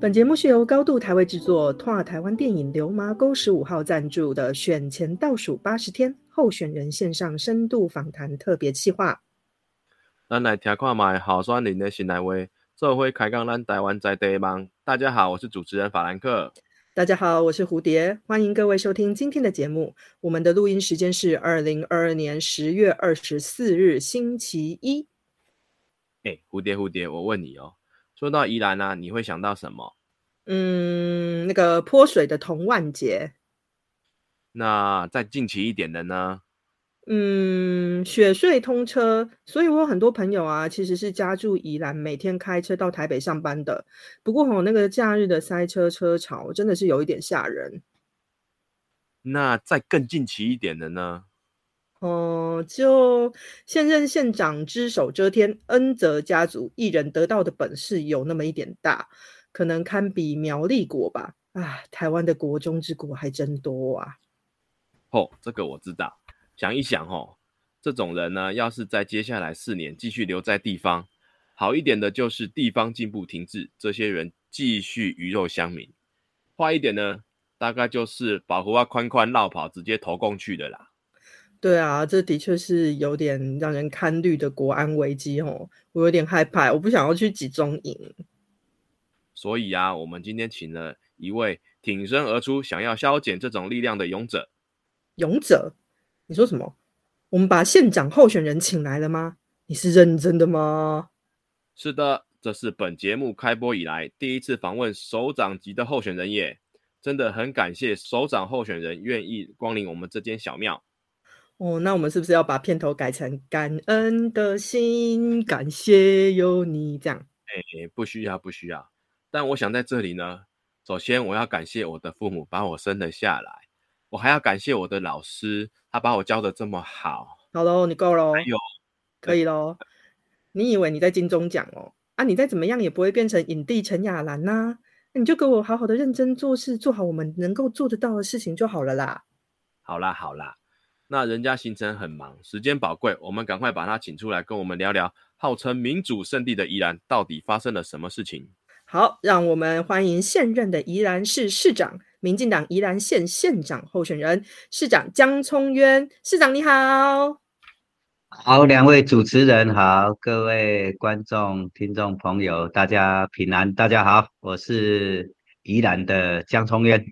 本节目是由高度台位制作、拓尔台湾电影流麻沟十五号赞助的选前倒数八十天候选人线上深度访谈特别企划。咱来听看卖好酸林的新来话，做会开讲咱台湾在地梦。大家好，我是主持人法兰克。大家好，我是蝴蝶，欢迎各位收听今天的节目。我们的录音时间是二零二二年十月二十四日星期一。哎，蝴蝶蝴蝶，我问你哦，说到宜兰啊，你会想到什么？嗯，那个泼水的童万节。那再近期一点的呢？嗯，雪隧通车，所以我有很多朋友啊，其实是家住宜兰，每天开车到台北上班的。不过吼，那个假日的塞车车潮真的是有一点吓人。那再更近期一点的呢？哦，就现任县长只手遮天，恩泽家族一人得到的本事有那么一点大，可能堪比苗栗国吧。啊，台湾的国中之国还真多啊。哦，这个我知道。想一想哦，这种人呢，要是在接下来四年继续留在地方，好一点的就是地方进步停滞，这些人继续鱼肉乡民；坏一点呢，大概就是保护啊宽宽绕跑，直接投共去的啦。对啊，这的确是有点让人堪虑的国安危机哦，我有点害怕，我不想要去集中营。所以啊，我们今天请了一位挺身而出，想要消减这种力量的勇者。勇者，你说什么？我们把县长候选人请来了吗？你是认真的吗？是的，这是本节目开播以来第一次访问首长级的候选人耶，真的很感谢首长候选人愿意光临我们这间小庙。哦，那我们是不是要把片头改成“感恩的心，感谢有你”这样？哎，不需要，不需要。但我想在这里呢，首先我要感谢我的父母把我生了下来，我还要感谢我的老师，他把我教的这么好。好喽，你够喽，有，可以喽。你以为你在金钟奖哦？啊，你再怎么样也不会变成影帝陈雅兰呐。那你就给我好好的认真做事，做好我们能够做得到的事情就好了啦。好啦，好啦。那人家行程很忙，时间宝贵，我们赶快把他请出来，跟我们聊聊号称民主圣地的宜兰到底发生了什么事情。好，让我们欢迎现任的宜兰市市长、民进党宜兰县县长候选人市长江聪渊市长，你好。好，两位主持人好，各位观众、听众朋友，大家平安，大家好，我是宜兰的江聪渊。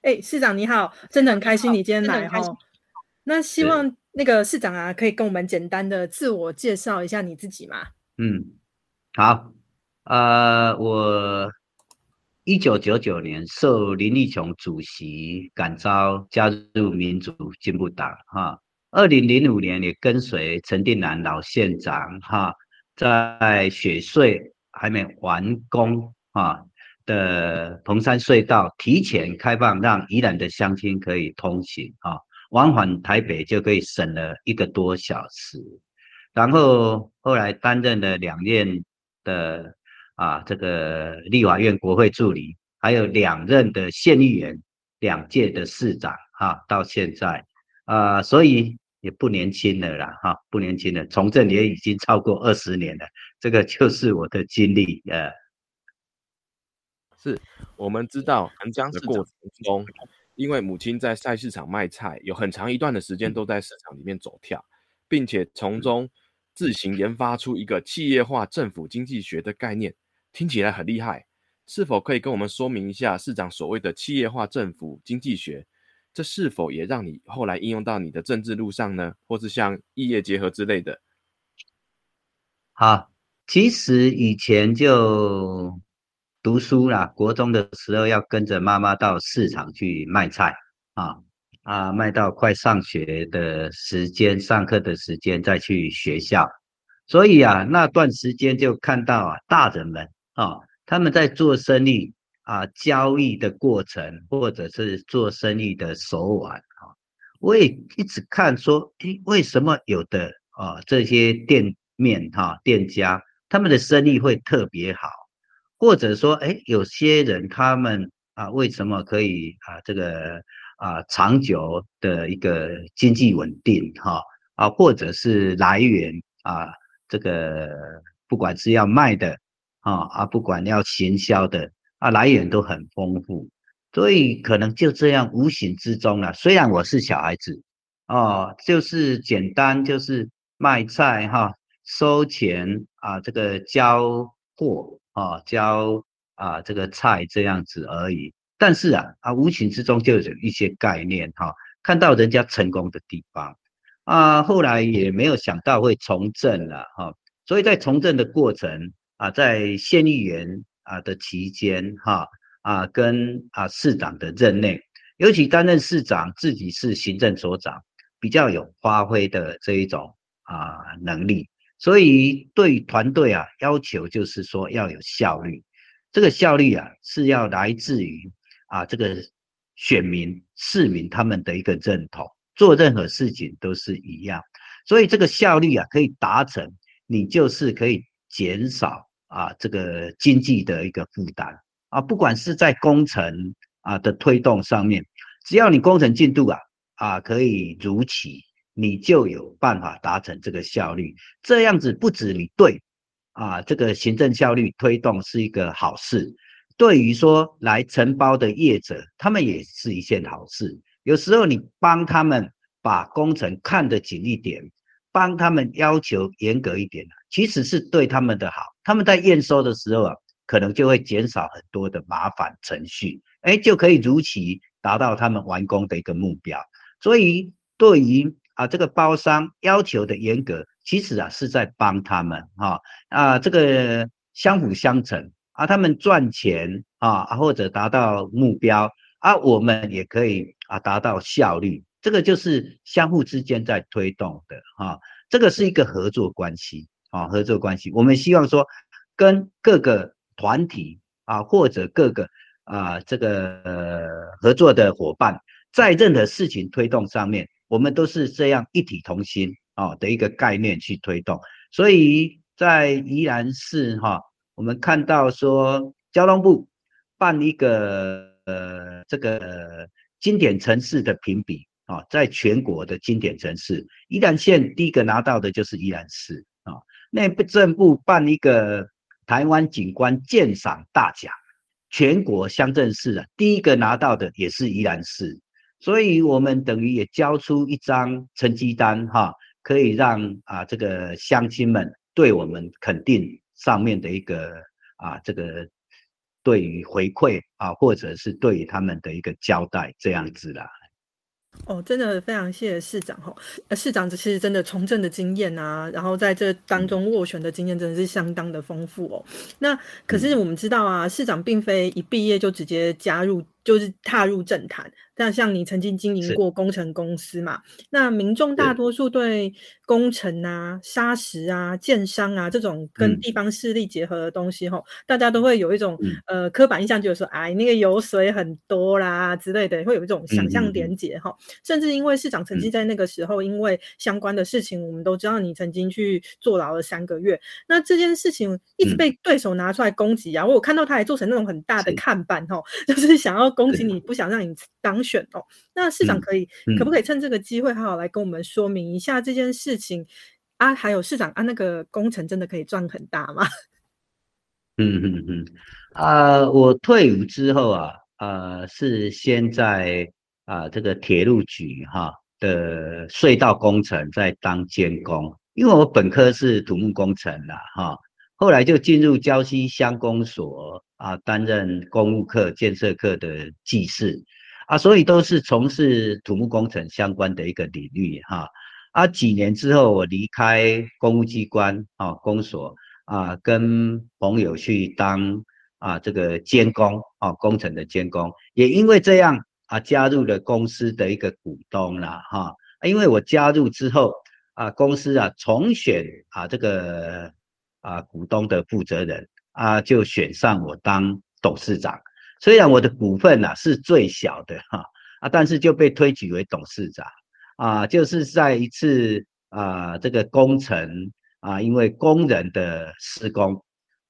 哎，市长你好，真的很开心你今天来哈。那希望那个市长啊，可以跟我们简单的自我介绍一下你自己吗？嗯，好，呃，我一九九九年受林立琼主席感召加入民主进步党，哈，二零零五年也跟随陈定南老县长，哈，在雪隧还没完工啊的彭山隧道提前开放，让宜兰的乡亲可以通行，哈。往返台北就可以省了一个多小时，然后后来担任了两任的啊这个立法院国会助理，还有两任的县议员，两届的市长哈，到现在啊，所以也不年轻了啦哈，不年轻了，从政也已经超过二十年了，这个就是我的经历呃。是我们知道横江的过程中。因为母亲在菜市场卖菜，有很长一段的时间都在市场里面走跳，并且从中自行研发出一个企业化政府经济学的概念，听起来很厉害。是否可以跟我们说明一下市长所谓的企业化政府经济学？这是否也让你后来应用到你的政治路上呢？或是像异业结合之类的？好，其实以前就。读书啦，国中的时候要跟着妈妈到市场去卖菜啊啊，卖到快上学的时间，上课的时间再去学校。所以啊，那段时间就看到啊，大人们啊，他们在做生意啊，交易的过程，或者是做生意的手腕啊，我也一直看说，诶，为什么有的啊这些店面哈店家，他们的生意会特别好？或者说，哎，有些人他们啊，为什么可以啊，这个啊，长久的一个经济稳定哈啊，或者是来源啊，这个不管是要卖的啊啊，不管要行销的啊来源都很丰富，所以可能就这样无形之中啊，虽然我是小孩子哦，就是简单就是卖菜哈，收钱啊，这个交货啊，交啊这个菜这样子而已。但是啊啊，无形之中就有一些概念哈，看到人家成功的地方啊，后来也没有想到会从政了哈，所以在从政的过程啊，在县议员啊的期间哈啊，跟啊市长的任内，尤其担任市长自己是行政所长，比较有发挥的这一种啊能力，所以对团队啊要求就是说要有效率，这个效率啊是要来自于。啊，这个选民、市民他们的一个认同，做任何事情都是一样，所以这个效率啊可以达成，你就是可以减少啊这个经济的一个负担啊，不管是在工程啊的推动上面，只要你工程进度啊啊可以如期，你就有办法达成这个效率。这样子不止你对啊这个行政效率推动是一个好事。对于说来承包的业者，他们也是一件好事。有时候你帮他们把工程看得紧一点，帮他们要求严格一点其实是对他们的好。他们在验收的时候啊，可能就会减少很多的麻烦程序，哎，就可以如期达到他们完工的一个目标。所以对于啊这个包商要求的严格，其实啊是在帮他们哈啊这个相辅相成。啊，他们赚钱啊，或者达到目标啊，我们也可以啊达到效率，这个就是相互之间在推动的哈，这个是一个合作关系啊，合作关系。我们希望说跟各个团体啊，或者各个啊这个呃合作的伙伴，在任何事情推动上面，我们都是这样一体同心啊的一个概念去推动。所以在宜兰市哈。我们看到说，交通部办一个呃这个经典城市的评比啊，在全国的经典城市，宜兰县第一个拿到的就是宜兰市啊。内政部办一个台湾景观鉴赏大奖，全国乡镇市啊，第一个拿到的也是宜兰市，所以我们等于也交出一张成绩单哈，可以让啊这个乡亲们对我们肯定。上面的一个啊，这个对于回馈啊，或者是对于他们的一个交代，这样子啦。哦，真的非常谢谢市长哈。市长其实真的从政的经验啊，然后在这当中斡旋的经验真的是相当的丰富哦。那可是我们知道啊，市长并非一毕业就直接加入，就是踏入政坛。那像你曾经经营过工程公司嘛？那民众大多数对工程啊、砂石啊、建商啊这种跟地方势力结合的东西，吼，大家都会有一种呃刻板印象，就是说，哎，那个油水很多啦之类的，会有一种想象连结哈。甚至因为市长曾经在那个时候，因为相关的事情，我们都知道你曾经去坐牢了三个月。那这件事情一直被对手拿出来攻击啊！我有看到他还做成那种很大的看板，吼，就是想要攻击你，不想让你当。选哦，那市长可以可不可以趁这个机会好好来跟我们说明一下这件事情啊？还有市长啊，那个工程真的可以赚很大吗？嗯嗯嗯啊，我退伍之后啊，呃，是先在啊这个铁路局哈的隧道工程在当监工，因为我本科是土木工程的哈，后来就进入礁溪乡公所啊，担任公务课、建设课的技师。啊，所以都是从事土木工程相关的一个领域哈。啊，几年之后我离开公务机关啊，公所啊，跟朋友去当啊这个监工啊，工程的监工，也因为这样啊，加入了公司的一个股东了哈。因为我加入之后啊，公司啊重选啊这个啊股东的负责人啊，就选上我当董事长。虽然我的股份呐是最小的哈啊，但是就被推举为董事长。啊，就是在一次啊这个工程啊，因为工人的施工。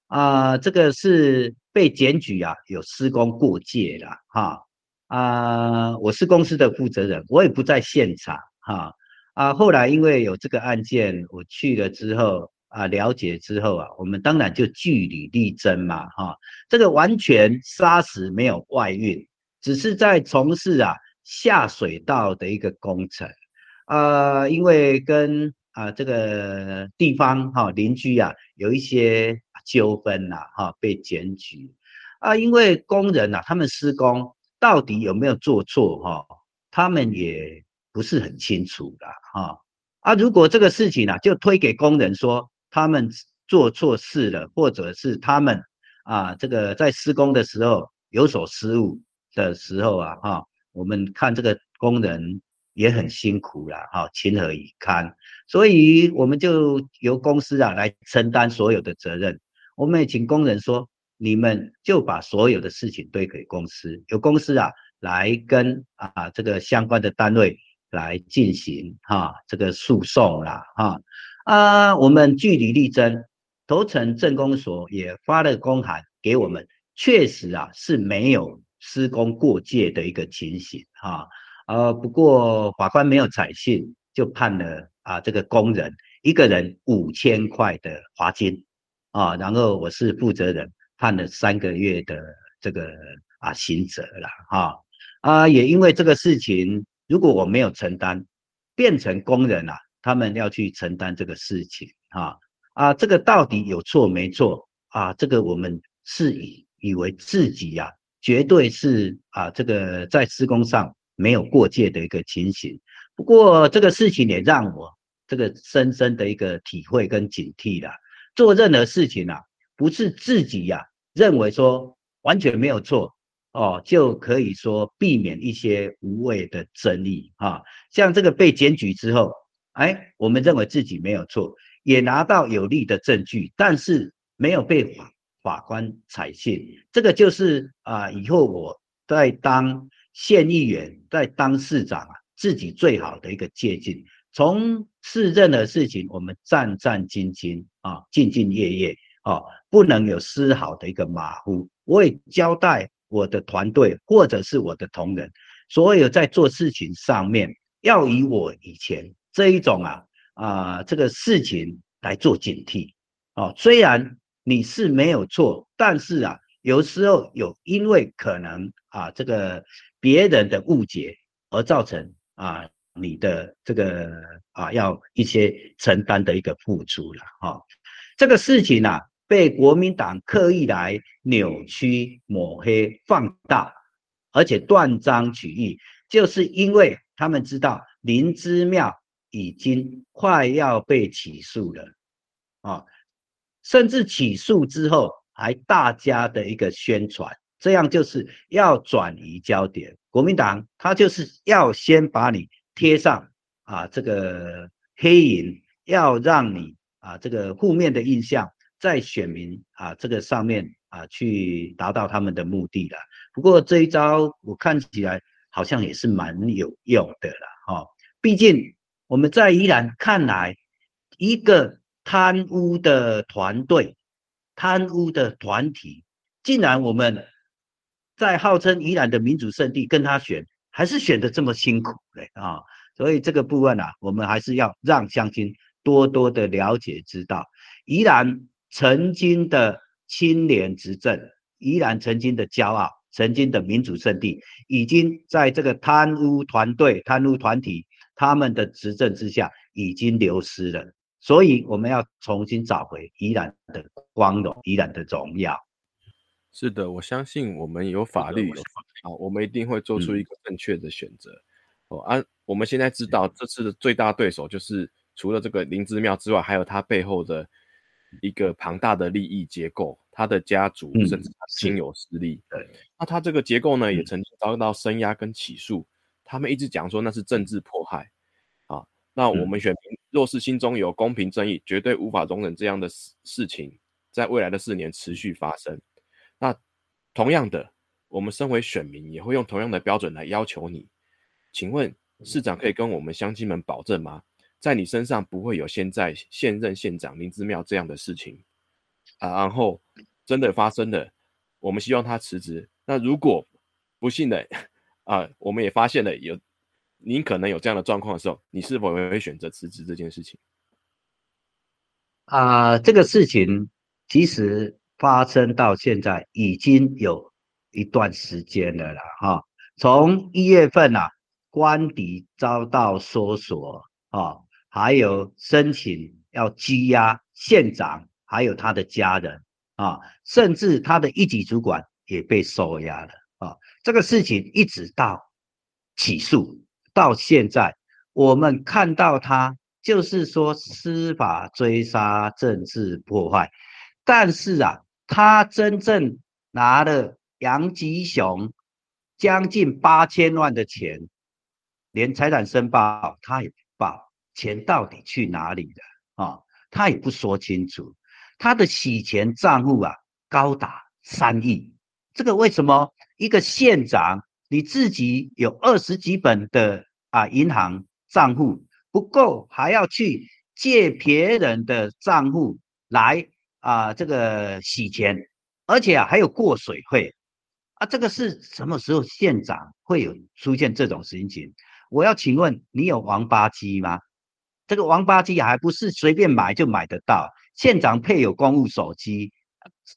啊，这个是被检举啊有施工过界了哈。啊，我是公司的负责人，我也不在现场哈。啊，后来因为有这个案件，我去了之后啊了解之后啊，我们当然就据理力争嘛，哈，这个完全砂石没有外运，只是在从事啊下水道的一个工程，啊，因为跟啊这个地方哈邻居啊有一些纠纷呐，哈被检举，啊，因为工人呐他们施工到底有没有做错哈，他们也不是很清楚的哈。啊，如果这个事情呢，就推给工人说他们做错事了，或者是他们啊，这个在施工的时候有所失误的时候啊，哈，我们看这个工人也很辛苦了，哈，情何以堪？所以我们就由公司啊来承担所有的责任。我们也请工人说，你们就把所有的事情推给公司，由公司啊来跟啊这个相关的单位。来进行哈这个诉讼啦哈啊，我们据理力争，头城镇公所也发了公函给我们，确实啊是没有施工过界的一个情形哈呃不过法官没有采信，就判了啊这个工人一个人五千块的罚金啊，然后我是负责人，判了三个月的这个啊刑责了哈啊也因为这个事情。如果我没有承担，变成工人啊，他们要去承担这个事情啊啊，这个到底有错没错啊？这个我们是以以为自己呀，绝对是啊，这个在施工上没有过界的一个情形。不过这个事情也让我这个深深的一个体会跟警惕了。做任何事情啊，不是自己呀认为说完全没有错。哦，就可以说避免一些无谓的争议啊。像这个被检举之后，哎，我们认为自己没有错，也拿到有力的证据，但是没有被法法官采信。这个就是啊，以后我在当县议员、在当市长啊，自己最好的一个借鉴。从事任何事情，我们战战兢兢啊，兢兢业业啊，不能有丝毫的一个马虎。我也交代。我的团队或者是我的同仁，所有在做事情上面，要以我以前这一种啊啊这个事情来做警惕哦。虽然你是没有错，但是啊，有时候有因为可能啊这个别人的误解而造成啊你的这个啊要一些承担的一个付出了哈。这个事情呢。被国民党刻意来扭曲、抹黑、放大，而且断章取义，就是因为他们知道林之妙已经快要被起诉了啊，甚至起诉之后还大家的一个宣传，这样就是要转移焦点。国民党他就是要先把你贴上啊这个黑影，要让你啊这个负面的印象。在选民啊这个上面啊去达到他们的目的了。不过这一招我看起来好像也是蛮有用的了哈。毕竟我们在宜兰看来，一个贪污的团队、贪污的团体，竟然我们在号称宜兰的民主圣地跟他选，还是选的这么辛苦嘞啊！所以这个部分啊，我们还是要让乡亲多多的了解知道宜兰。曾经的清廉执政，依然曾经的骄傲，曾经的民主圣地，已经在这个贪污团队、贪污团体他们的执政之下，已经流失了。所以我们要重新找回依然的光荣，依然的荣耀。是的，我相信我们有法律，啊，我们一定会做出一个正确的选择。哦，啊，我们现在知道这次的最大对手就是除了这个灵芝庙之外，还有他背后的。一个庞大的利益结构，他的家族甚至他亲友势力，对，那他这个结构呢，也曾经遭到声压跟起诉，他们一直讲说那是政治迫害啊。那我们选民若是心中有公平正义，绝对无法容忍这样的事事情在未来的四年持续发生。那同样的，我们身为选民，也会用同样的标准来要求你。请问市长可以跟我们乡亲们保证吗？在你身上不会有现在现任县长林之妙这样的事情啊，然后真的发生了，我们希望他辞职。那如果不幸的啊，我们也发现了有您可能有这样的状况的时候，你是否也会选择辞职这件事情？啊，这个事情其实发生到现在已经有一段时间了啦，哈，从一月份呐，官邸遭到搜索啊，还有申请要羁押县长，还有他的家人啊，甚至他的一级主管也被收押了啊，这个事情一直到起诉到现在，我们看到他。就是说，司法追杀、政治破坏，但是啊，他真正拿了杨吉雄将近八千万的钱，连财产申报他也不报，钱到底去哪里了啊？他也不说清楚。他的洗钱账户啊，高达三亿。这个为什么一个县长你自己有二十几本的啊银行账户？不够，还要去借别人的账户来啊，这个洗钱，而且啊还有过水费啊，这个是什么时候县长会有出现这种事情？我要请问你有王八机吗？这个王八机还不是随便买就买得到？县长配有公务手机，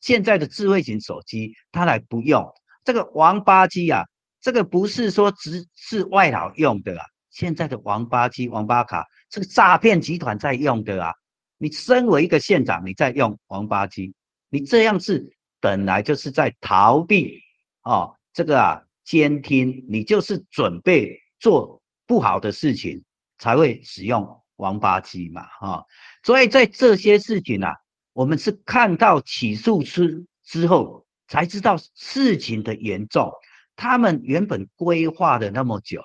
现在的智慧型手机他来不用这个王八机啊，这个不是说只是外劳用的啊。现在的王八机、王八卡，这个诈骗集团在用的啊！你身为一个县长，你在用王八机，你这样是本来就是在逃避哦，这个啊监听，你就是准备做不好的事情才会使用王八机嘛，哈！所以在这些事情啊，我们是看到起诉之之后才知道事情的严重，他们原本规划的那么久。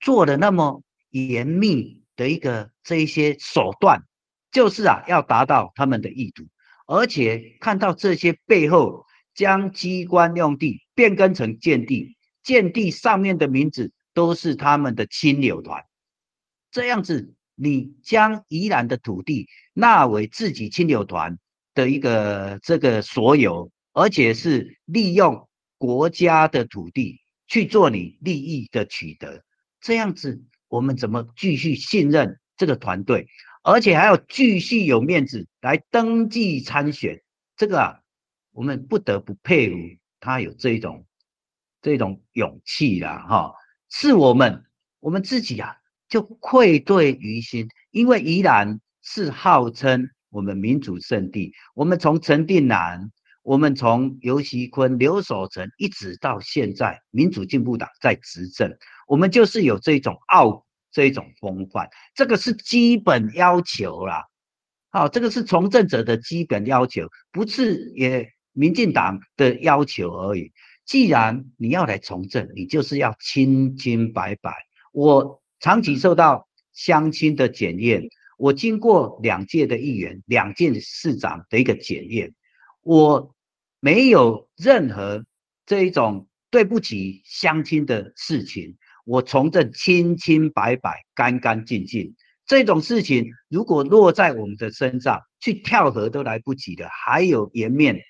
做的那么严密的一个这一些手段，就是啊，要达到他们的意图，而且看到这些背后，将机关用地变更成建地，建地上面的名字都是他们的亲友团，这样子，你将宜兰的土地纳为自己亲友团的一个这个所有，而且是利用国家的土地去做你利益的取得。这样子，我们怎么继续信任这个团队，而且还要继续有面子来登记参选？这个啊，我们不得不佩服他有这种这种勇气啦，哈！是我们我们自己啊，就愧对于心，因为宜兰是号称我们民主圣地，我们从陈定南，我们从尤锡坤、刘守成，一直到现在，民主进步党在执政。我们就是有这种傲这一种风范，这个是基本要求啦。好，这个是从政者的基本要求，不是也民进党的要求而已。既然你要来从政，你就是要清清白白。我长期受到乡亲的检验，我经过两届的议员、两届市长的一个检验，我没有任何这一种对不起乡亲的事情。我从政清清白白、干干净净，这种事情如果落在我们的身上，去跳河都来不及的，还有颜面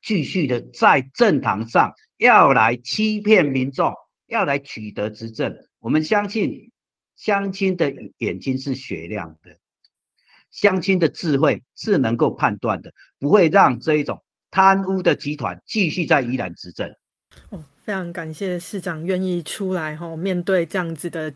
继续的在政坛上要来欺骗民众，要来取得执政。我们相信乡亲的眼睛是雪亮的，乡亲的智慧是能够判断的，不会让这一种贪污的集团继续在宜兰执政。非常感谢市长愿意出来哈，面对这样子的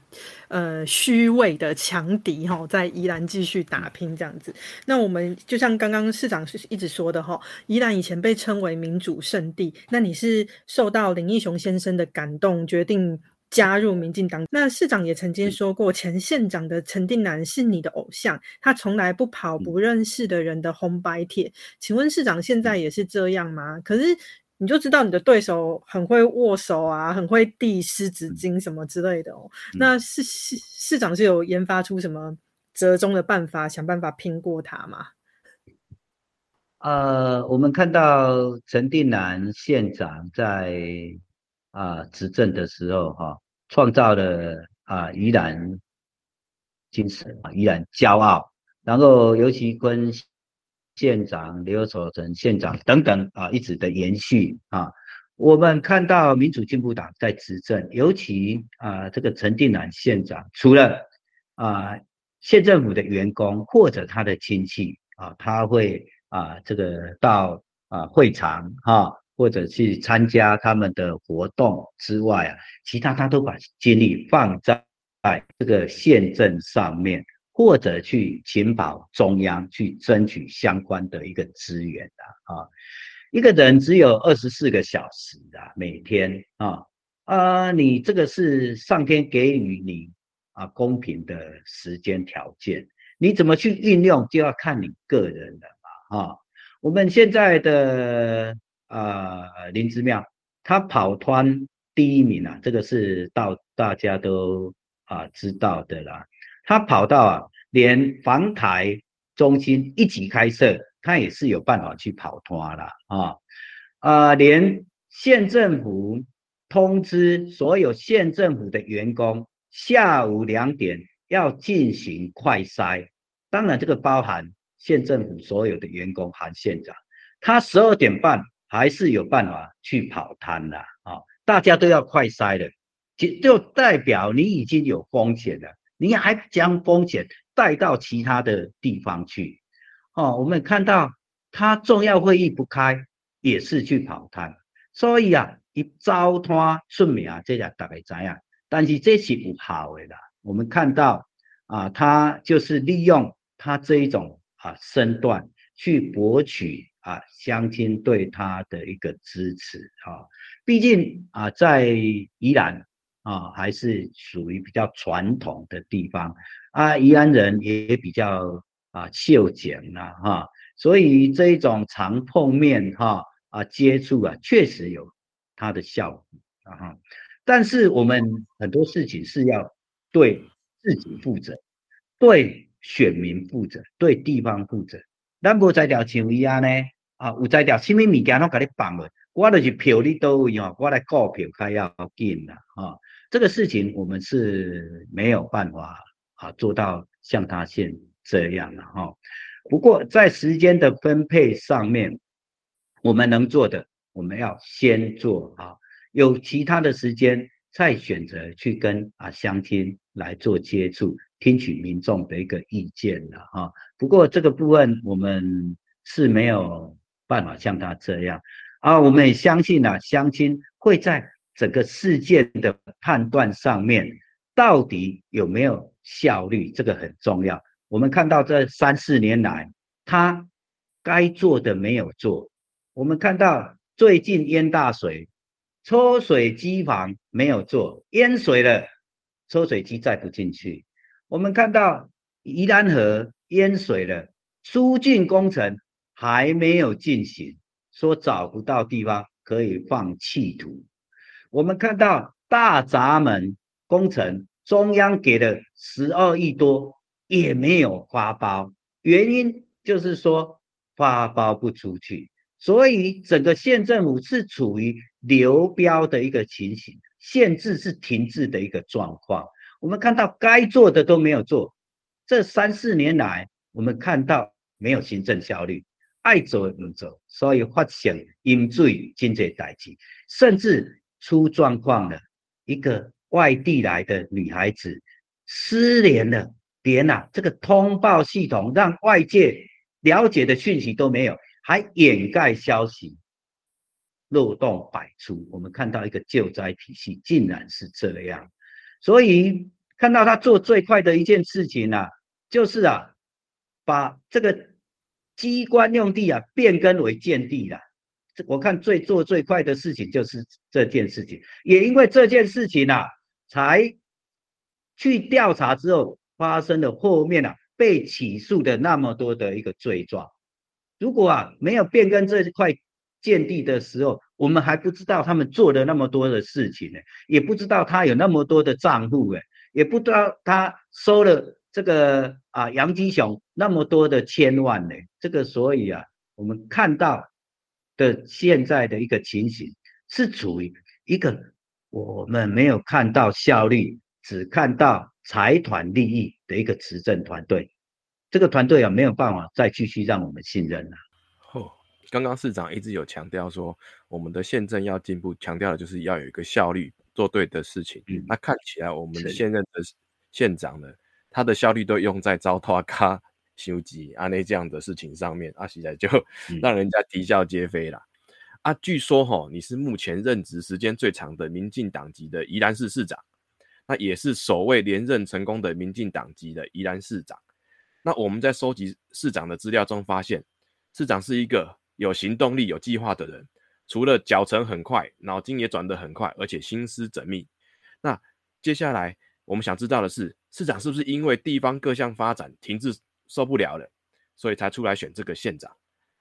呃虚伪的强敌哈，在宜兰继续打拼这样子。那我们就像刚刚市长是一直说的哈，宜兰以前被称为民主圣地，那你是受到林义雄先生的感动，决定加入民进党。那市长也曾经说过，前县长的陈定南是你的偶像，他从来不跑不认识的人的红白帖。请问市长现在也是这样吗？可是。你就知道你的对手很会握手啊，很会递湿纸巾什么之类的哦。那市市市长是有研发出什么折中的办法，想办法拼过他吗？呃，我们看到陈定南县长在啊执政的时候，哈，创造了啊宜兰精神啊，宜兰骄傲，然后尤其跟。县长刘守成县长等等啊，一直的延续啊。我们看到民主进步党在执政，尤其啊，这个陈定南县长，除了啊县政府的员工或者他的亲戚啊，他会啊这个到啊会场哈，或者去参加他们的活动之外啊，其他他都把精力放在在这个县政上面，或者去请保中央去争取相关的一个资源的啊。一个人只有二十四个小时啊，每天啊啊，你这个是上天给予你啊公平的时间条件，你怎么去运用就要看你个人的嘛啊。我们现在的啊林之妙，他跑团第一名啊，这个是到大家都啊知道的啦。他跑到啊，连防台中心一级开设。他也是有办法去跑脱了啊啊！连县政府通知所有县政府的员工，下午两点要进行快筛。当然，这个包含县政府所有的员工含县长。他十二点半还是有办法去跑摊的啊！大家都要快筛的，就就代表你已经有风险了，你还将风险带到其他的地方去。哦，我们看到他重要会议不开，也是去跑摊，所以啊，一糟摊出名啊，这下大概怎样？但是这是不好的啦。我们看到啊，他就是利用他这一种啊身段去博取啊乡亲对他的一个支持啊。毕竟啊，在宜兰啊，还是属于比较传统的地方啊，宜兰人也比较。啊，秀剪呐，哈，所以这一种常碰面哈啊接触啊，确实有它的效果啊哈。但是我们很多事情是要对自己负责，对选民负责，对地方负责。咱无在条像伊安呢啊，有在条什么物件拢甲你绑了，我就是票你都有，我来告票开要紧啦啊。这个事情我们是没有办法啊做到像他现。这样了哈，不过在时间的分配上面，我们能做的，我们要先做啊，有其他的时间再选择去跟啊乡亲来做接触，听取民众的一个意见了哈。不过这个部分我们是没有办法像他这样啊，我们也相信啊，乡亲会在整个事件的判断上面到底有没有效率，这个很重要。我们看到这三四年来，他该做的没有做。我们看到最近淹大水，抽水机房没有做，淹水了，抽水机再不进去。我们看到宜兰河淹水了，疏浚工程还没有进行，说找不到地方可以放弃土。我们看到大闸门工程，中央给了十二亿多。也没有发包，原因就是说发包不出去，所以整个县政府是处于流标的一个情形，限制是停滞的一个状况。我们看到该做的都没有做，这三四年来，我们看到没有行政效率，爱走不走，所以发现因罪经济代际，甚至出状况了，一个外地来的女孩子失联了。连呐，这个通报系统让外界了解的讯息都没有，还掩盖消息，漏洞百出。我们看到一个救灾体系竟然是这样，所以看到他做最快的一件事情啊，就是啊，把这个机关用地啊变更为建地了。这我看最做最快的事情就是这件事情，也因为这件事情啊，才去调查之后。发生的后面啊，被起诉的那么多的一个罪状，如果啊没有变更这块建地的时候，我们还不知道他们做了那么多的事情呢，也不知道他有那么多的账户哎，也不知道他收了这个啊杨金雄那么多的千万呢，这个所以啊，我们看到的现在的一个情形是处于一个我们没有看到效率，只看到。财团利益的一个执政团队，这个团队啊没有办法再继续让我们信任了。刚刚市长一直有强调说，我们的宪政要进步，强调的就是要有一个效率，做对的事情。嗯，那看起来我们的现任的县长呢，他的效率都用在糟蹋咖修机啊那这样的事情上面，啊现在就让人家啼笑皆非了。啊，据说哈你是目前任职时间最长的民进党籍的宜兰市市长，那也是首位连任成功的民进党籍的宜兰市长。那我们在收集市长的资料中发现，市长是一个有行动力、有计划的人。除了脚程很快，脑筋也转得很快，而且心思缜密。那接下来我们想知道的是，市长是不是因为地方各项发展停滞受不了了，所以才出来选这个县长？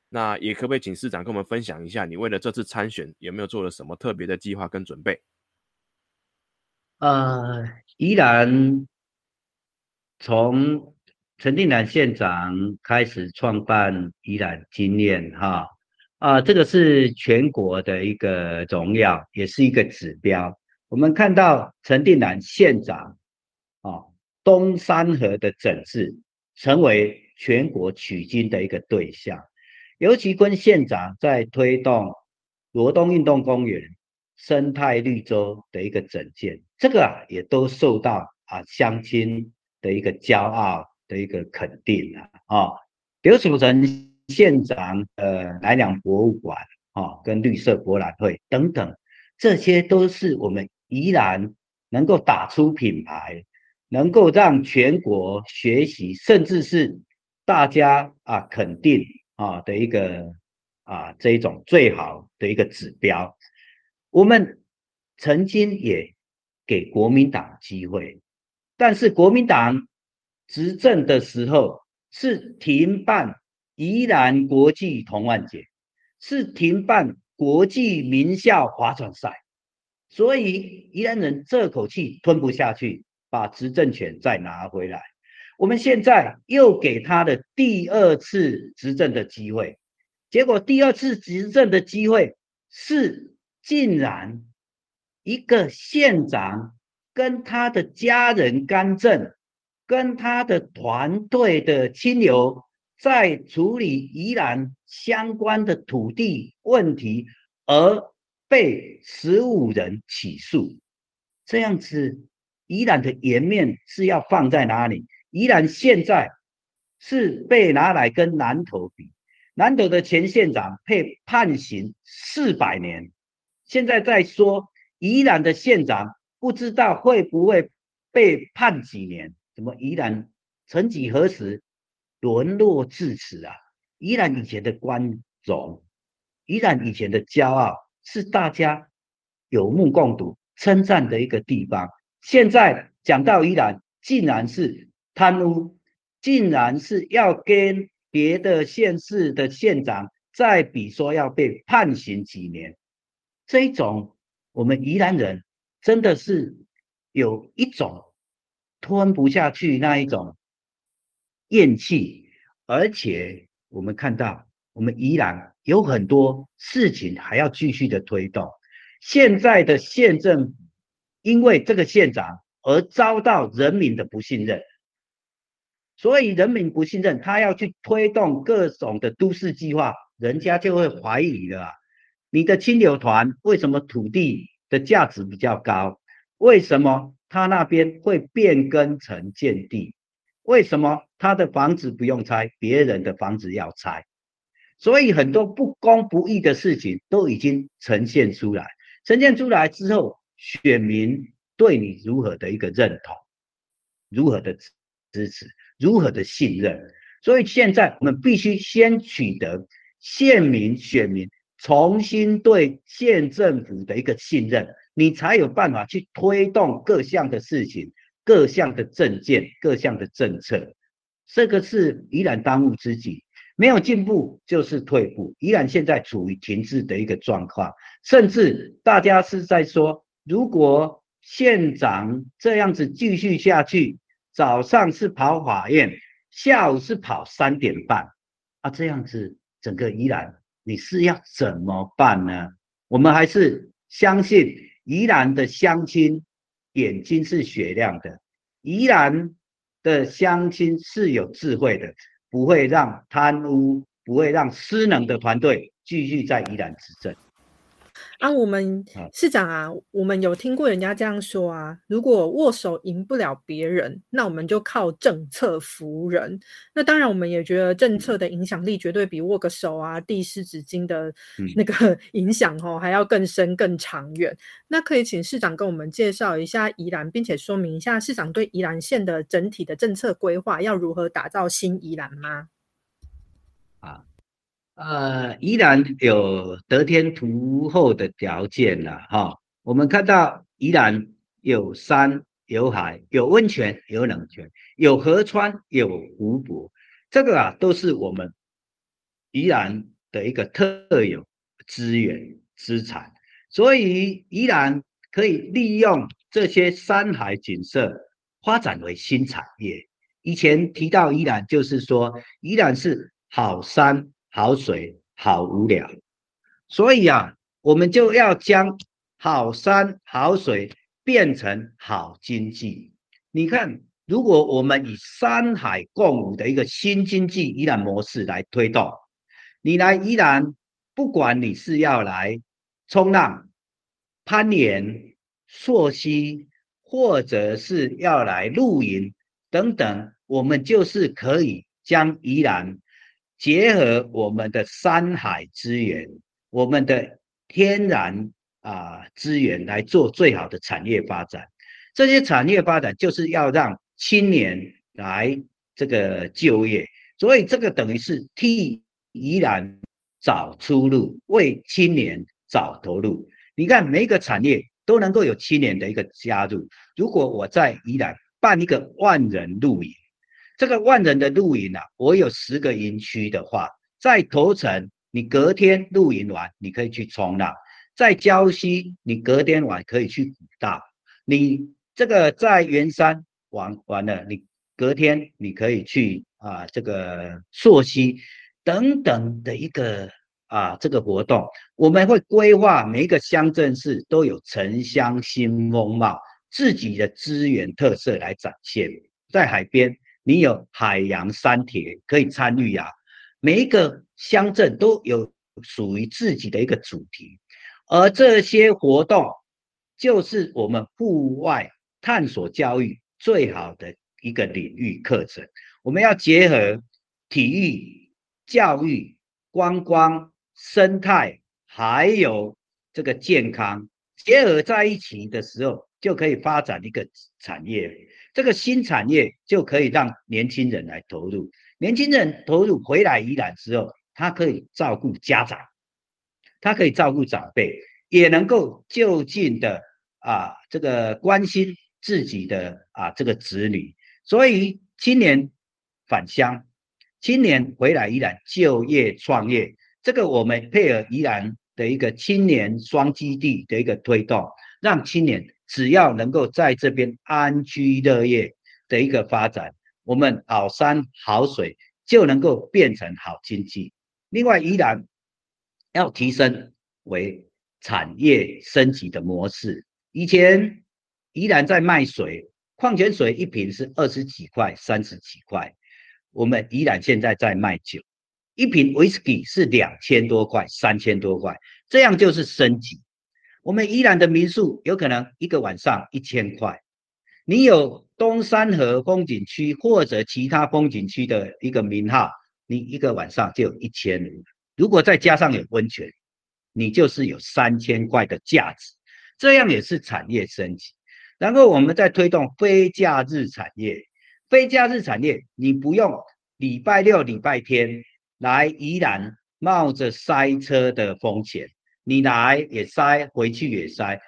那也可不可以请市长跟我们分享一下，你为了这次参选有没有做了什么特别的计划跟准备？呃，依然从陈定南县长开始创办依然经验哈。啊，这个是全国的一个荣耀，也是一个指标。我们看到陈定南县长啊，东山河的整治成为全国取经的一个对象。尤其跟县长在推动罗东运动公园生态绿洲的一个整建，这个啊也都受到啊乡亲的一个骄傲的一个肯定啊。啊，刘楚成。县长，呃，南梁博物馆，啊，跟绿色博览会等等，这些都是我们宜兰能够打出品牌，能够让全国学习，甚至是大家啊肯定啊的一个啊这一种最好的一个指标。我们曾经也给国民党机会，但是国民党执政的时候是停办。宜兰国际同万节是停办国际名校划船赛，所以宜兰人这口气吞不下去，把执政权再拿回来。我们现在又给他的第二次执政的机会，结果第二次执政的机会是竟然一个县长跟他的家人干政，跟他的团队的亲友。在处理宜兰相关的土地问题，而被十五人起诉，这样子，宜兰的颜面是要放在哪里？宜兰现在是被拿来跟南投比，南投的前县长被判刑四百年，现在在说宜兰的县长不知道会不会被判几年？怎么宜兰曾几何时？沦落至此啊！宜兰以前的光荣，依然以前的骄傲，是大家有目共睹、称赞的一个地方。现在讲到宜兰，竟然是贪污，竟然是要跟别的县市的县长再比，说要被判刑几年。这种我们宜兰人真的是有一种吞不下去那一种。厌弃，而且我们看到，我们依然有很多事情还要继续的推动。现在的县政府因为这个县长而遭到人民的不信任，所以人民不信任，他要去推动各种的都市计划，人家就会怀疑了。你的清流团为什么土地的价值比较高？为什么他那边会变更成建地？为什么他的房子不用拆，别人的房子要拆？所以很多不公不义的事情都已经呈现出来。呈现出来之后，选民对你如何的一个认同，如何的支持，如何的信任？所以现在我们必须先取得县民、选民重新对县政府的一个信任，你才有办法去推动各项的事情。各项的政见、各项的政策，这个是依然当务之急。没有进步就是退步，依然现在处于停滞的一个状况。甚至大家是在说，如果县长这样子继续下去，早上是跑法院，下午是跑三点半，啊，这样子整个依然你是要怎么办呢？我们还是相信宜兰的乡亲。眼睛是雪亮的，宜兰的乡亲是有智慧的，不会让贪污，不会让失能的团队继续在宜兰执政。啊，我们市长啊，我们有听过人家这样说啊，如果握手赢不了别人，那我们就靠政策服人。那当然，我们也觉得政策的影响力绝对比握个手啊、递湿纸巾的那个 影响哦还要更深、更长远。那可以请市长跟我们介绍一下宜兰，并且说明一下市长对宜兰县的整体的政策规划要如何打造新宜兰吗？啊。呃，宜兰有得天独厚的条件了哈。我们看到宜兰有山有海，有温泉有冷泉，有河川有湖泊，这个啊都是我们宜兰的一个特有资源资产。所以宜兰可以利用这些山海景色发展为新产业。以前提到宜兰，就是说宜兰是好山。好水好无聊，所以啊，我们就要将好山好水变成好经济。你看，如果我们以山海共舞的一个新经济依然模式来推动，你来依然不管你是要来冲浪、攀岩、溯溪，或者是要来露营等等，我们就是可以将宜兰。结合我们的山海资源，我们的天然啊资源来做最好的产业发展。这些产业发展就是要让青年来这个就业，所以这个等于是替宜兰找出路，为青年找投入。你看每一个产业都能够有青年的一个加入。如果我在宜兰办一个万人露营。这个万人的露营啊，我有十个营区的话，在头城，你隔天露营完，你可以去冲浪；在礁溪，你隔天晚可以去古道；你这个在圆山玩完了，你隔天你可以去啊这个溯溪等等的一个啊这个活动。我们会规划每一个乡镇市都有城乡新风貌，自己的资源特色来展现，在海边。你有海洋山铁可以参与呀，每一个乡镇都有属于自己的一个主题，而这些活动就是我们户外探索教育最好的一个领域课程。我们要结合体育、教育、观光、生态，还有这个健康结合在一起的时候，就可以发展一个产业。这个新产业就可以让年轻人来投入，年轻人投入回来宜兰之后，他可以照顾家长，他可以照顾长辈，也能够就近的啊这个关心自己的啊这个子女，所以青年返乡，青年回来宜兰就业创业，这个我们配合宜兰的一个青年双基地的一个推动，让青年。只要能够在这边安居乐业的一个发展，我们好山好水就能够变成好经济。另外，宜兰要提升为产业升级的模式。以前宜兰在卖水，矿泉水一瓶是二十几块、三十几块，我们宜兰现在在卖酒，一瓶威士忌是两千多块、三千多块，这样就是升级。我们宜兰的民宿有可能一个晚上一千块，你有东山河风景区或者其他风景区的一个名号，你一个晚上就有一千五。如果再加上有温泉，你就是有三千块的价值，这样也是产业升级。然后我们再推动非假日产业，非假日产业你不用礼拜六、礼拜天来宜兰冒着塞车的风险。你来也塞，回去也塞，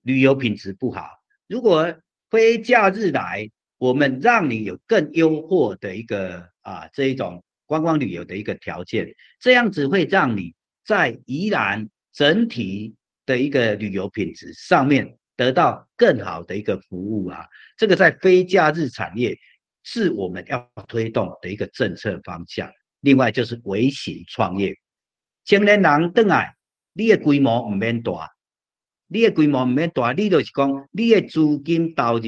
旅游品质不好。如果非假日来，我们让你有更优渥的一个啊这一种观光旅游的一个条件，这样子会让你在宜兰整体的一个旅游品质上面得到更好的一个服务啊。这个在非假日产业是我们要推动的一个政策方向。另外就是微型创业，青年人邓矮。你的规模唔免大，你的规模唔免大，你就是讲你的资金投入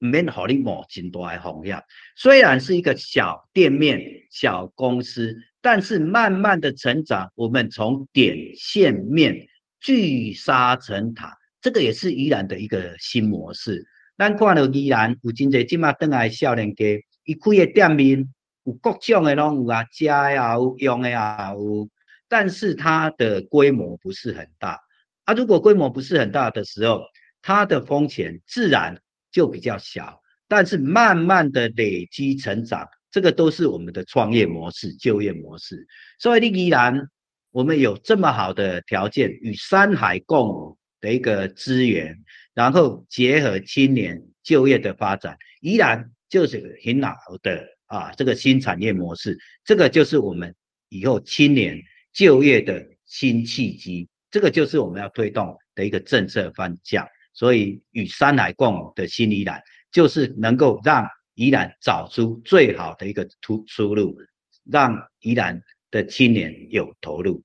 唔免互你冒真大的风险。虽然是一个小店面、小公司，但是慢慢的成长，我们从点、线、面聚沙成塔，这个也是宜兰的一个新模式。咱看到宜兰有真侪即马倒来少年家，伊开的店面有各种的拢有啊，食的也有，用的也有，但是它的规模不是很大。啊，如果规模不是很大的时候，它的风险自然就比较小。但是慢慢的累积成长，这个都是我们的创业模式、就业模式。所以，依然我们有这么好的条件，与山海共舞的一个资源。然后结合青年就业的发展，依然就是很好的啊，这个新产业模式，这个就是我们以后青年就业的新契机，这个就是我们要推动的一个政策方向。所以与山海共舞的新宜兰，就是能够让宜兰找出最好的一个出出路，让宜兰的青年有投入。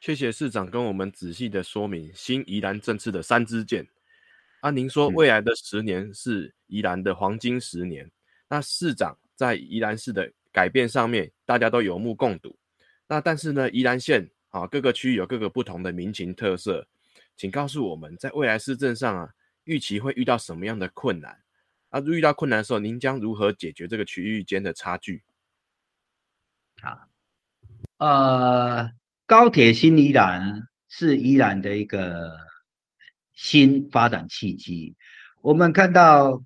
谢谢市长跟我们仔细的说明新宜兰政策的三支箭。啊，您说未来的十年是宜兰的黄金十年，那市长在宜兰市的改变上面，大家都有目共睹。那但是呢，宜兰县啊，各个区域有各个不同的民情特色，请告诉我们在未来市政上啊，预期会遇到什么样的困难？啊，遇到困难的时候，您将如何解决这个区域间的差距？好，呃，高铁新宜兰是宜兰的一个。新发展契机，我们看到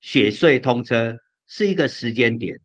雪隧通车是一个时间点，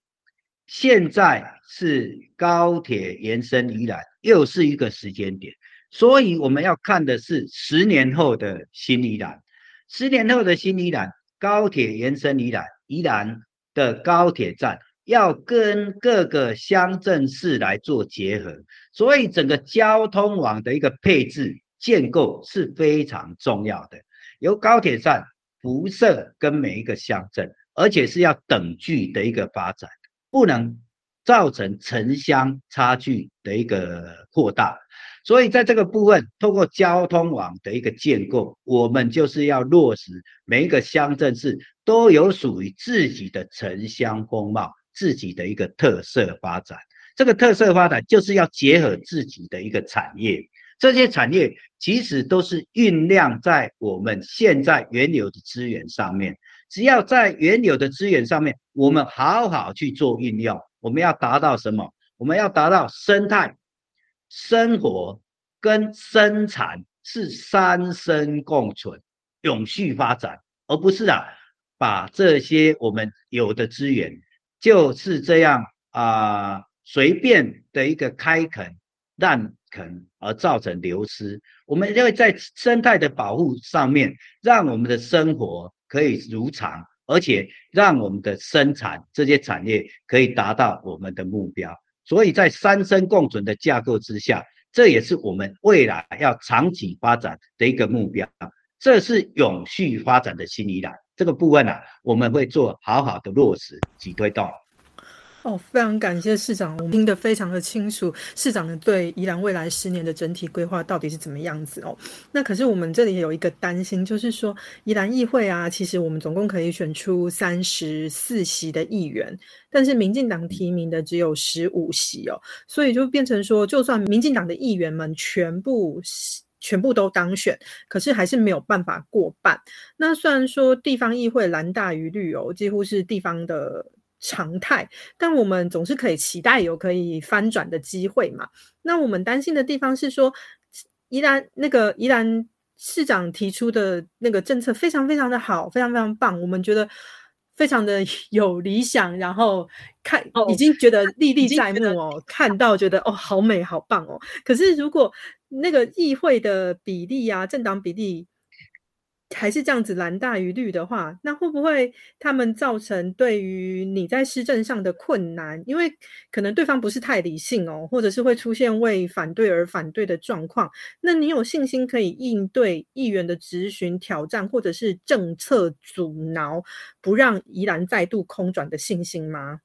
现在是高铁延伸宜兰又是一个时间点，所以我们要看的是十年后的新宜兰，十年后的新宜兰高铁延伸宜兰，宜兰的高铁站要跟各个乡镇市来做结合，所以整个交通网的一个配置。建构是非常重要的，由高铁站辐射跟每一个乡镇，而且是要等距的一个发展，不能造成城乡差距的一个扩大。所以在这个部分，通过交通网的一个建构，我们就是要落实每一个乡镇市都有属于自己的城乡风貌，自己的一个特色发展。这个特色发展就是要结合自己的一个产业。这些产业其实都是酝酿在我们现在原有的资源上面，只要在原有的资源上面，我们好好去做运用，我们要达到什么？我们要达到生态、生活跟生产是三生共存、永续发展，而不是啊把这些我们有的资源就是这样啊随便的一个开垦滥垦而造成流失，我们就会在生态的保护上面，让我们的生活可以如常，而且让我们的生产这些产业可以达到我们的目标。所以在三生共存的架构之下，这也是我们未来要长期发展的一个目标。这是永续发展的新宜兰这个部分呢，我们会做好好的落实及推动。哦，非常感谢市长，我们听得非常的清楚。市长呢对宜兰未来十年的整体规划到底是怎么样子哦？那可是我们这里有一个担心，就是说宜兰议会啊，其实我们总共可以选出三十四席的议员，但是民进党提名的只有十五席哦，所以就变成说，就算民进党的议员们全部全部都当选，可是还是没有办法过半。那虽然说地方议会蓝大于绿哦，几乎是地方的。常态，但我们总是可以期待有可以翻转的机会嘛？那我们担心的地方是说，宜兰那个宜兰市长提出的那个政策非常非常的好，非常非常棒，我们觉得非常的 有理想，然后看已经觉得历历在目哦，看到觉得哦好美好棒哦。可是如果那个议会的比例啊，政党比例。还是这样子蓝大于绿的话，那会不会他们造成对于你在施政上的困难？因为可能对方不是太理性哦，或者是会出现为反对而反对的状况。那你有信心可以应对议员的质询挑战，或者是政策阻挠，不让宜兰再度空转的信心吗？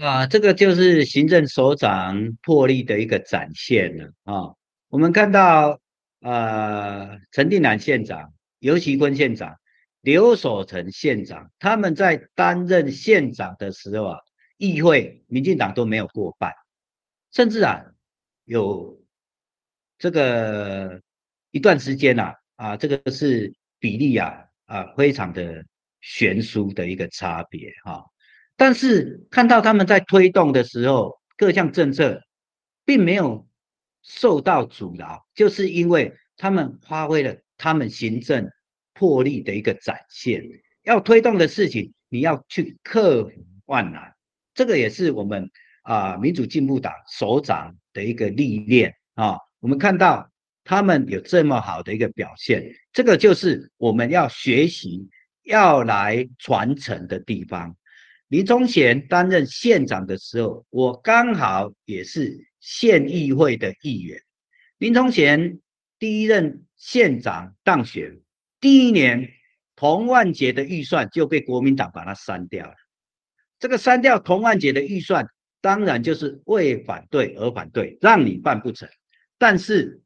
啊，这个就是行政首长魄力的一个展现了啊！我们看到。呃，陈定南县长、尤其坤县长、刘守成县长，他们在担任县长的时候啊，议会民进党都没有过半，甚至啊有这个一段时间呐，啊，这个是比例啊啊非常的悬殊的一个差别哈。但是看到他们在推动的时候，各项政策并没有受到阻挠，就是因为他们发挥了他们行政魄力的一个展现。要推动的事情，你要去克服万难，这个也是我们啊民主进步党首长的一个历练啊。我们看到他们有这么好的一个表现，这个就是我们要学习、要来传承的地方。林宗贤担任县长的时候，我刚好也是县议会的议员。林宗贤第一任县长当选第一年。童万杰的预算就被国民党把它删掉了。这个删掉童万杰的预算，当然就是为反对而反对，让你办不成。但是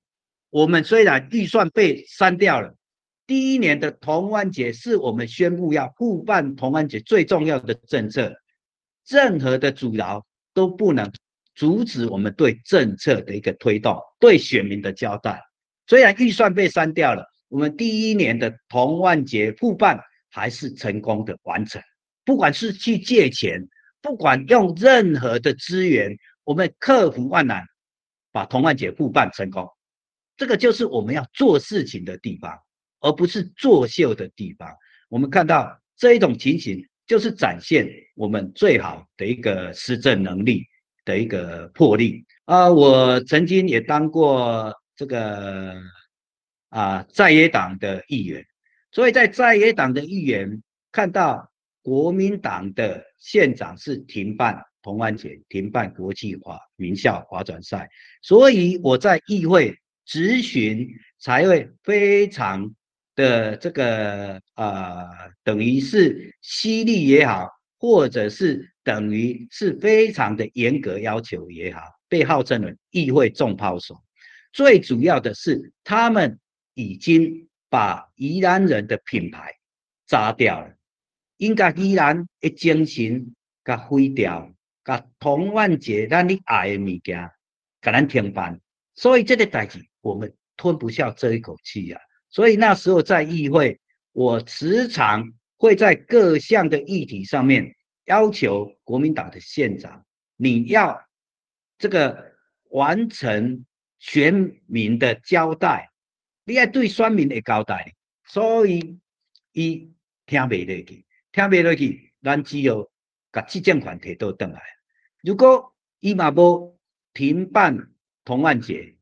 我们虽然预算被删掉了，第一年的同安节是我们宣布要复办同安节最重要的政策，任何的阻挠都不能阻止我们对政策的一个推动，对选民的交代。虽然预算被删掉了。我们第一年的同万节复办还是成功的完成，不管是去借钱，不管用任何的资源，我们克服万难，把同万节复办成功。这个就是我们要做事情的地方，而不是作秀的地方。我们看到这一种情形，就是展现我们最好的一个施政能力的一个魄力啊！我曾经也当过这个。啊，在野党的议员，所以在在野党的议员看到国民党的县长是停办同安节、停办国际化名校划转赛，所以我在议会质询才会非常的这个啊，等于是犀利也好，或者是等于是非常的严格要求也好，被号称为议会重炮手。最主要的是他们。已经把宜兰人的品牌砸掉了，应该宜兰的精神甲毁掉，甲同万节咱你爱的物件，甲咱停办，所以这个代志我们吞不下这一口气呀。所以那时候在议会，我时常会在各项的议题上面要求国民党的县长，你要这个完成全民的交代。你要对选民的交代，所以伊听袂落去，听袂落去，咱只有甲执政权摕倒转来。如果伊嘛无停办同案节，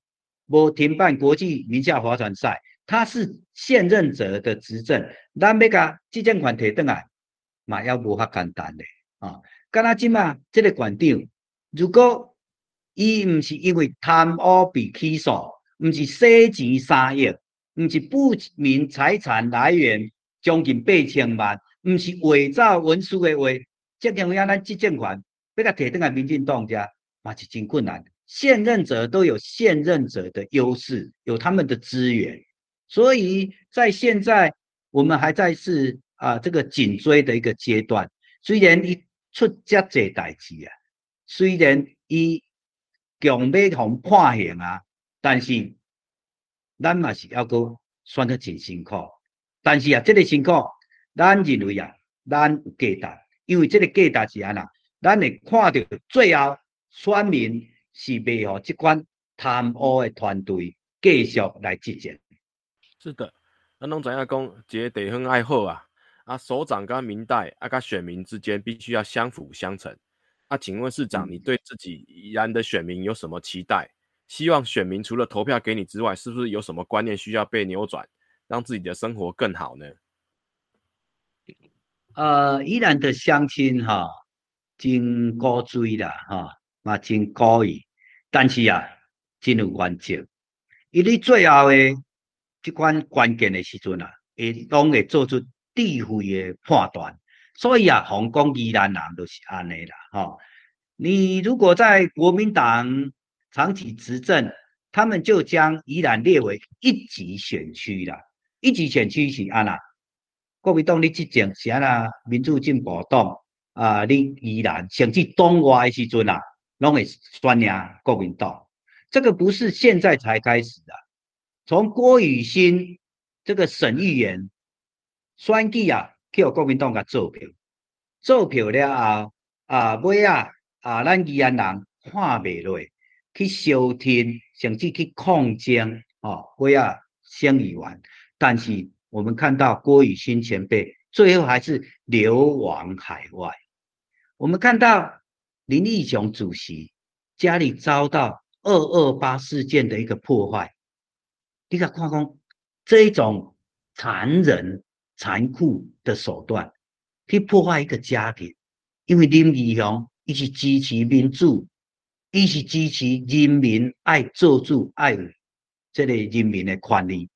无停办国际名校划船赛，他是现任者的执政，咱要甲执政权摕倒来，嘛要无法简单的啊。干那即嘛，这个馆长，如果伊毋是因为贪污被起诉。毋是洗钱三亿，毋是不明财产来源将近八千万，毋是伪造文书的话，这样样咱执政权要甲摕倒来民进党家，嘛是真困难。现任者都有现任者的优势，有他们的资源，所以在现在我们还在是啊这个紧追的一个阶段。虽然伊出遮济代志啊，虽然伊强要互判刑啊。但是，咱嘛是要阁选得真辛苦。但是啊，这个辛苦，咱认为啊，咱有价值，因为这个价值是安那，咱会看到最后选民是袂互这款贪污的团队继续来执政。是的，咱拢知影讲，一个地方爱好啊，啊，首长跟民代啊，跟选民之间必须要相辅相成。那请问市长，你对自己宜兰的选民有什么期待？希望选民除了投票给你之外，是不是有什么观念需要被扭转，让自己的生活更好呢？呃，依然的乡亲哈，真高追啦哈，嘛真高义，但是啊，真有原则。伊咧最后诶，即款关键的时阵啊，会拢会做出智慧的判断。所以啊，红光依然人都是安尼啦哈。你如果在国民党，长期执政，他们就将宜兰列为一级选区了。一级选区是安那？国民党你执政是安那？民主进步党啊，你宜兰甚至东外的时阵啊，拢会选赢国民党。这个不是现在才开始的，从郭雨新这个省议员选举啊，叫国民党甲做票，做票了后啊，尾啊啊，咱宜安人看袂落，去收听，甚至去抗争，哦，尾啊省议员，但是我们看到郭雨新前辈最后还是流亡海外。我们看到林立雄主席家里遭到。二二八事件的一个破坏，你看，看看这一种残忍、残酷的手段，去破坏一个家庭。因为林义雄一是支持民主，一是支持人民爱做主、爱这个人民的权利。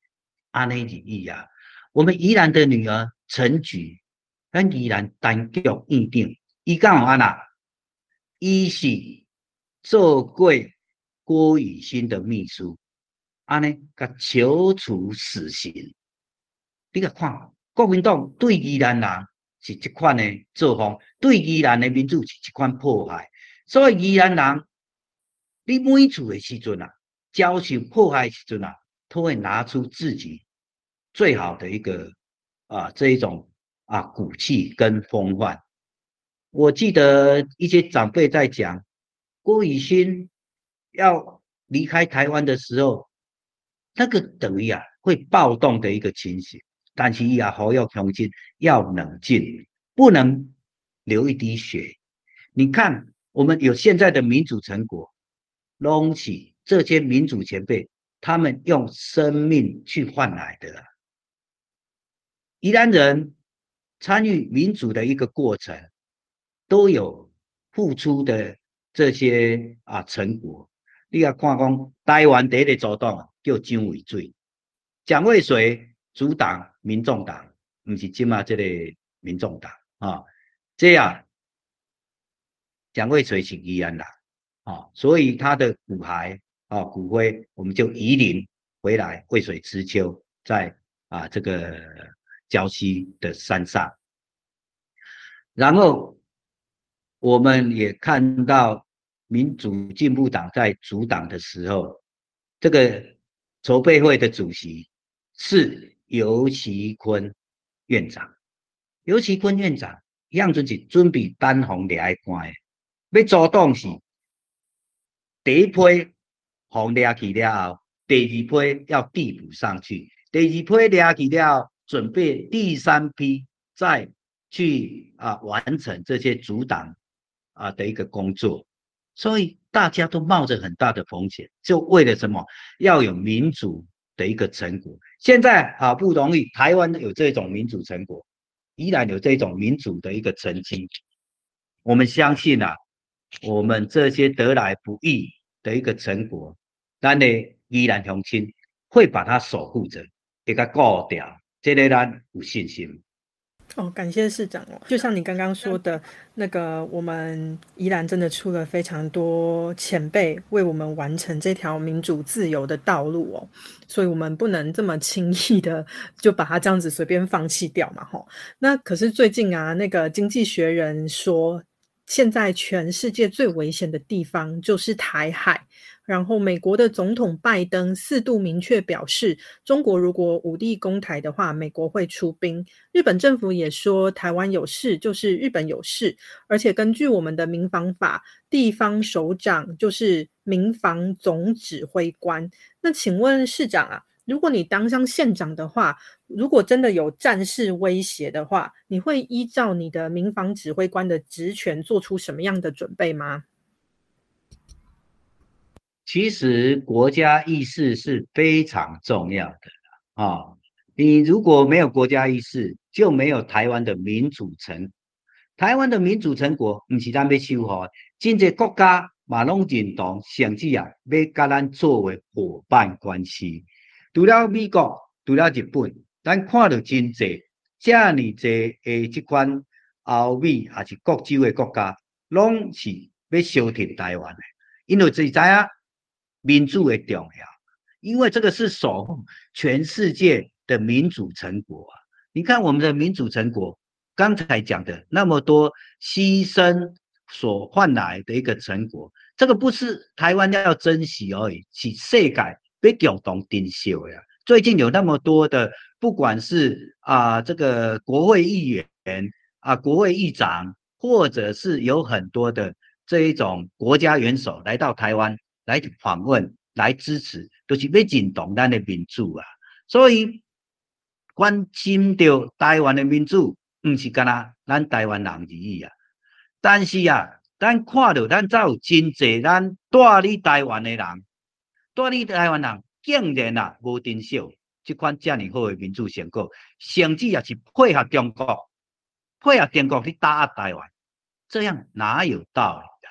安尼而已啊。我们宜兰的女儿陈菊，跟宜兰单局议定，伊讲安那，伊是做过。郭雨欣的秘书，安尼甲求处死刑。你甲看，国民党对宜兰人是这款的作风，对宜兰的民主是一款迫害。所以宜兰人，你每次的时阵啊，遭受迫害时阵啊，都会拿出自己最好的一个啊这一种啊骨气跟风范。我记得一些长辈在讲郭雨欣。要离开台湾的时候，那个等于啊会暴动的一个情形，但是也好要平静，要冷静，不能流一滴血。你看，我们有现在的民主成果，隆起这些民主前辈，他们用生命去换来的。一般人参与民主的一个过程，都有付出的这些啊成果。你啊看讲，台湾第一个主党叫蒋渭水，蒋渭水主党民众党，毋是即嘛这个民众党啊。这样，蒋渭水是宜安人啊，所以他的骨骸啊骨灰，我们就移灵回来渭水之丘，在啊这个礁溪的山上。然后，我们也看到。民主进步党在主党的时候，这个筹备会的主席是尤其坤院长。尤其坤院长样子是准备单红掠爱关的，要主动是第一批红掠去了后，第二批要递补上去，第二批掠去了，准备第三批再去啊完成这些阻挡啊的一个工作。所以大家都冒着很大的风险，就为了什么？要有民主的一个成果。现在好不容易台湾有这种民主成果，依然有这种民主的一个成绩。我们相信啊，我们这些得来不易的一个成果，咱的依然雄亲会把它守护着，给它固掉，这个咱有信心。哦，感谢市长哦。就像你刚刚说的那个，我们宜兰真的出了非常多前辈为我们完成这条民主自由的道路哦，所以我们不能这么轻易的就把它这样子随便放弃掉嘛，吼。那可是最近啊，那个经济学人说，现在全世界最危险的地方就是台海。然后，美国的总统拜登四度明确表示，中国如果武力攻台的话，美国会出兵。日本政府也说，台湾有事就是日本有事。而且，根据我们的民防法，地方首长就是民防总指挥官。那请问市长啊，如果你当上县长的话，如果真的有战事威胁的话，你会依照你的民防指挥官的职权做出什么样的准备吗？其实国家意识是非常重要的啊！你如果没有国家意识，就没有台湾的民主成。台湾的民主成果不是咱要修复，真济国家马拢认同，甚至啊要甲咱作为伙伴关系。除了美国，除了日本，咱看到真济这尔济诶，即款欧美还是国洲的国家，拢是要消停台湾的，因为自知影。民主的重要，因为这个是守护全世界的民主成果啊！你看我们的民主成果，刚才讲的那么多牺牲所换来的一个成果，这个不是台湾要珍惜而已，是世界被共同珍惜呀。最近有那么多的，不管是啊这个国会议员啊、国会议长，或者是有很多的这一种国家元首来到台湾来访问、来支持，都是要认同咱的民主啊。所以关心到台湾的民主，唔是干那咱台湾人而已啊。但是啊，咱看到咱有真济咱住伫台湾的人，住伫台湾人竟然啊无珍惜这款这样好的民主成果，甚至也是配合中国，配合中国去打压台湾，这样哪有道理的？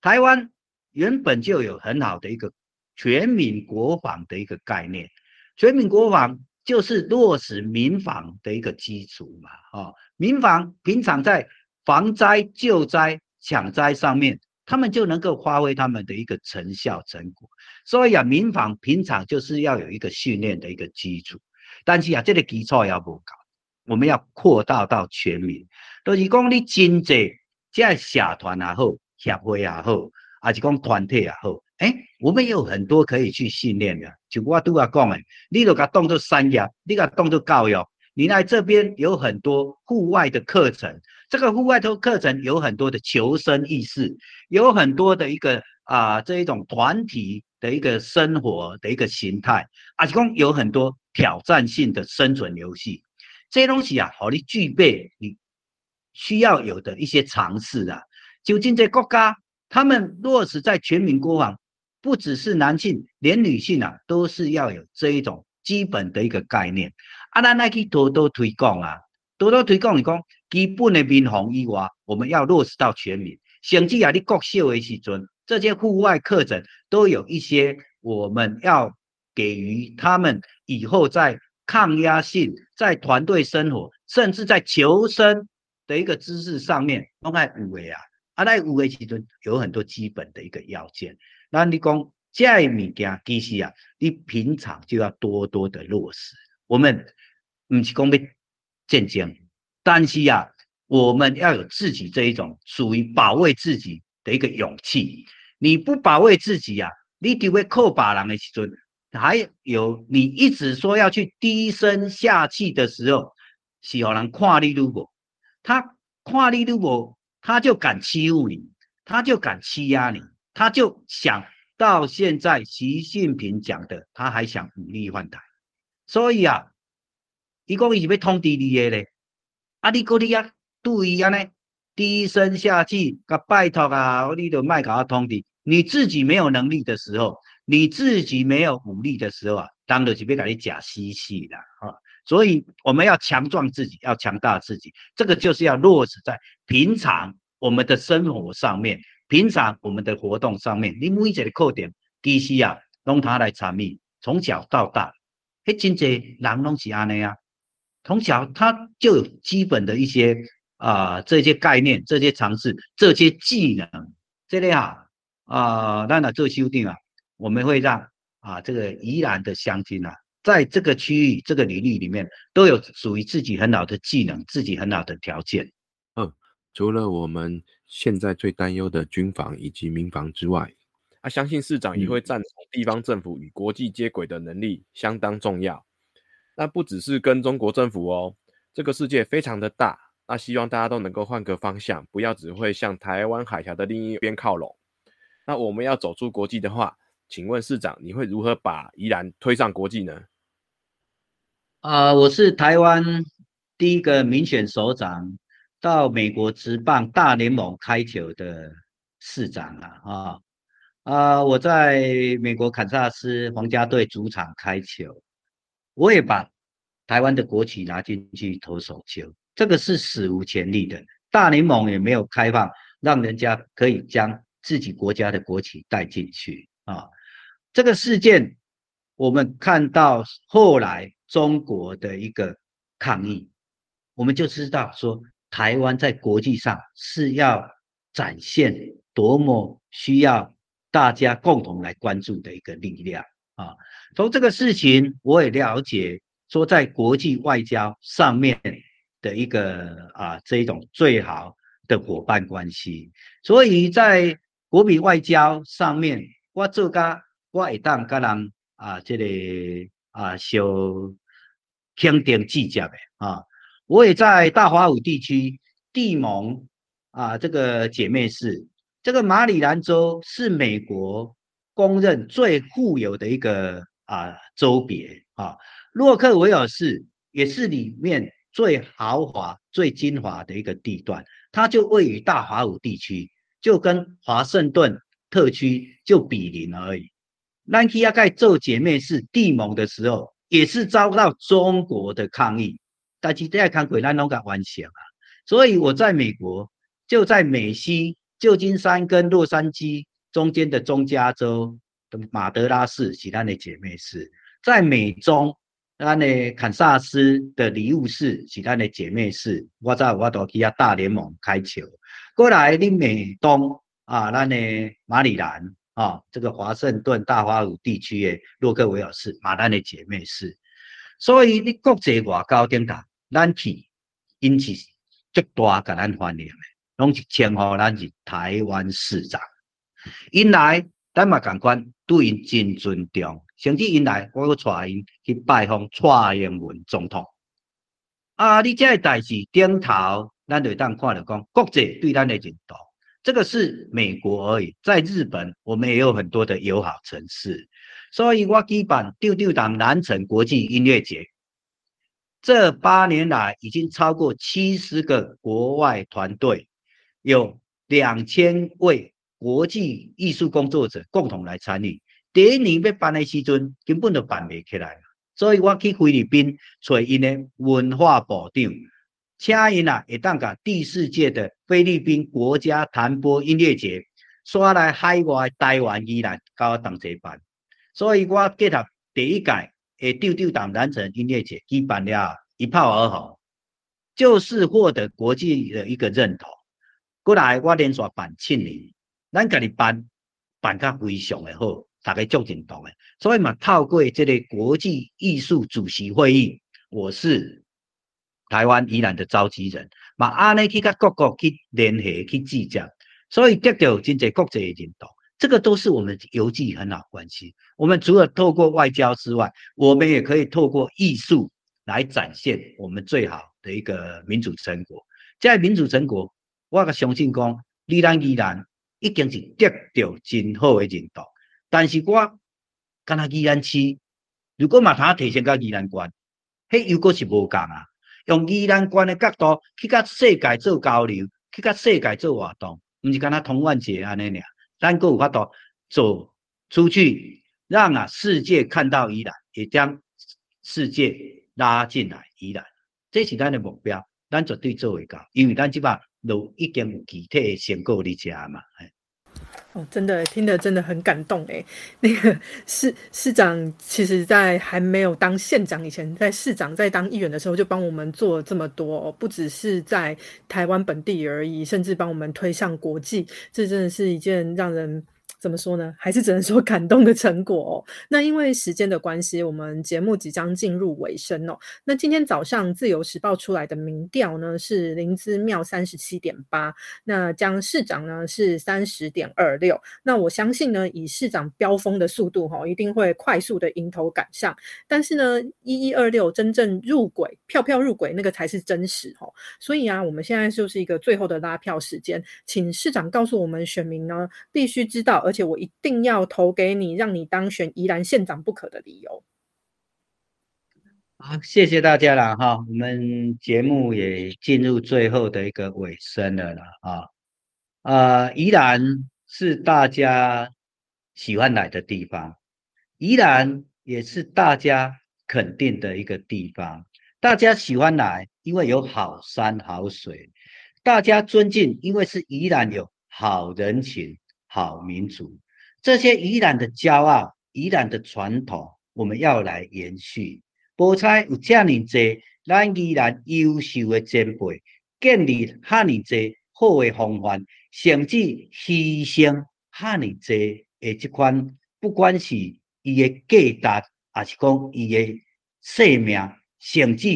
台湾原本就有很好的一个全民国防的一个概念，全民国防就是落实民防的一个基础嘛，哦，民防平常在。防灾、救灾、抢灾上面，他们就能够发挥他们的一个成效成果。所以啊，民防平常就是要有一个训练的一个基础。但是啊，这个基础要不搞，我们要扩大到全民。都是讲你经济，在社团也好，协会也好，还是讲团体也好，哎，我们有很多可以去训练的。就我都要讲的，你都甲当做产业，你甲当做教育，你来这边有很多户外的课程。这个户外头课程有很多的求生意识，有很多的一个啊这一种团体的一个生活的一个形态，啊，是讲有很多挑战性的生存游戏，这些东西啊，好你具备你需要有的一些尝试啊。究竟这国家他们落实在全民国防，不只是男性，连女性啊都是要有这一种基本的一个概念。啊，咱来去多多推广啊，多多推广你讲。基本的民防以外，我们要落实到全民。甚至啊，你国小的时阵，这些户外课程都有一些，我们要给予他们以后在抗压性、在团队生活，甚至在求生的一个知识上面，拢爱有的啊。啊，在有的时阵有很多基本的一个要件。那你讲这物件，其实啊，你平常就要多多的落实。我们唔是讲要战争。但是呀，我们要有自己这一种属于保卫自己的一个勇气。你不保卫自己呀，你就会扣把人的时阵，还有你一直说要去低声下气的时候，是有人看你如果他看你如果他就敢欺负你，他就敢欺压你，他就想到现在习近平讲的，他还想武力换台。所以啊，一共伊是要通知你的咧。啊！你讲你啊，对伊安尼低声下气，甲拜托啊，你都卖甲我通知。你自己没有能力的时候，你自己没有武力的时候啊，当然是别甲你假嬉戏的啊。所以我们要强壮自己，要强大自己，这个就是要落实在平常我们的生活上面，平常我们的活动上面。你每一个课点，其实啊，拢他来参与，从小到大，迄真济人拢是安尼啊。从小他就有基本的一些啊这些概念、这些常识、这些技能，这里啊啊，当然做修订啊，我们会让啊这个宜兰的乡亲啊，在这个区域、这个领域里面都有属于自己很好的技能、自己很好的条件。嗯，除了我们现在最担忧的军防以及民防之外，啊，相信市长也会赞同地方政府与国际接轨的能力相当重要。那不只是跟中国政府哦，这个世界非常的大，那希望大家都能够换个方向，不要只会向台湾海峡的另一边靠拢。那我们要走出国际的话，请问市长，你会如何把宜兰推上国际呢？啊，我是台湾第一个民选首长到美国职棒大联盟开球的市长啊啊啊！我在美国堪萨斯皇家队主场开球。我也把台湾的国旗拿进去投手球，这个是史无前例的。大联盟也没有开放，让人家可以将自己国家的国旗带进去啊。这个事件，我们看到后来中国的一个抗议，我们就知道说，台湾在国际上是要展现多么需要大家共同来关注的一个力量啊。从这个事情，我也了解，说在国际外交上面的一个啊这一种最好的伙伴关系。所以在国民外交上面，我做个我会当跟人啊，这个啊小肯定计较的啊。我也在大华五地区地盟啊这个姐妹市，这个马里兰州是美国公认最富有的一个啊州别啊，洛克维尔市也是里面最豪华、最精华的一个地段，它就位于大华五地区，就跟华盛顿特区就比邻而已。南基亚盖做姐妹市地盟的时候，也是遭到中国的抗议。但是在看鬼南龙港完成啊，所以我在美国就在美西旧金山跟洛杉矶中间的中加州的马德拉市是咱的姐妹市，在美中咱的堪萨斯的礼物市是咱的姐妹市，我在我都去啊大联盟开球，过来你美东啊，咱的马里兰。啊，这个华盛顿大华五地区的洛克维尔市，马丹的姐妹市，所以你国际外交顶头。咱去，因是最大甲咱欢迎的，拢是称呼咱是台湾市长。因来，咱嘛共款对因真尊重，甚至因来，我阁带因去拜访蔡英文总统。啊，你这代志顶头，咱就当看着讲，国际对咱的认同，这个是美国而已。在日本，我们也有很多的友好城市，所以我举办丢丢党南城国际音乐节。这八年来，已经超过七十个国外团队，有两千位国际艺术工作者共同来参与。第一年要办的时阵，根本就办不起来所以我去菲律宾找因的文化部长，请因啊，会当甲第四届的菲律宾国家弹拨音乐节，刷来海外台湾依然搞当这办。所以我结合第一届。诶，丢丢党南城音乐节举办了，一炮而红，就是获得国际的一个认同。过来我连续办七年，咱家己办办甲非常的好，大家足认同的。所以嘛，透过这个国际艺术主席会议，我是台湾宜兰的召集人，嘛安尼去甲各国去联系去计较，所以得到真济国际的认同。这个都是我们游记很好关系。我们除了透过外交之外，我们也可以透过艺术来展现我们最好的一个民主成果。在民主成果，我个相信讲，你咱依然已经是得到真好的认同。但是我跟他依然区，如果把它提升到依然关，迄又果是无共啊。用依然关的角度去甲世界做交流，去甲世界做活动，毋是跟他同万节安尼尔。咱个有法度走出去，让啊世界看到宜兰，也将世界拉进来宜兰，这是咱的目标，咱绝对做会到，因为咱即把都已经有具体的成果伫遮嘛。哦，真的听得真的很感动哎。那个市市长，其实在还没有当县长以前，在市长在当议员的时候，就帮我们做了这么多，哦不只是在台湾本地而已，甚至帮我们推向国际。这真的是一件让人。怎么说呢？还是只能说 感动的成果哦。那因为时间的关系，我们节目即将进入尾声哦。那今天早上自由时报出来的民调呢是林兹妙三十七点八，那江市长呢是三十点二六。那我相信呢，以市长飙风的速度哈，一定会快速的迎头赶上。但是呢，一一二六真正入轨，票票入轨那个才是真实哈。所以啊，我们现在就是一个最后的拉票时间，请市长告诉我们选民呢，必须知道。而且我一定要投给你，让你当选宜兰县长不可的理由。好，谢谢大家了哈，我们节目也进入最后的一个尾声了啦啊呃，宜兰是大家喜欢来的地方，宜兰也是大家肯定的一个地方，大家喜欢来，因为有好山好水，大家尊敬，因为是宜兰有好人情。好民族，这些宜兰的骄傲，宜兰的传统，我们要来延续。菠菜有这样多，咱宜兰优秀的前辈，建立遐尼多好的风范，甚至牺牲遐尼多的这款，不管是伊的价值，还是讲伊的生命，甚至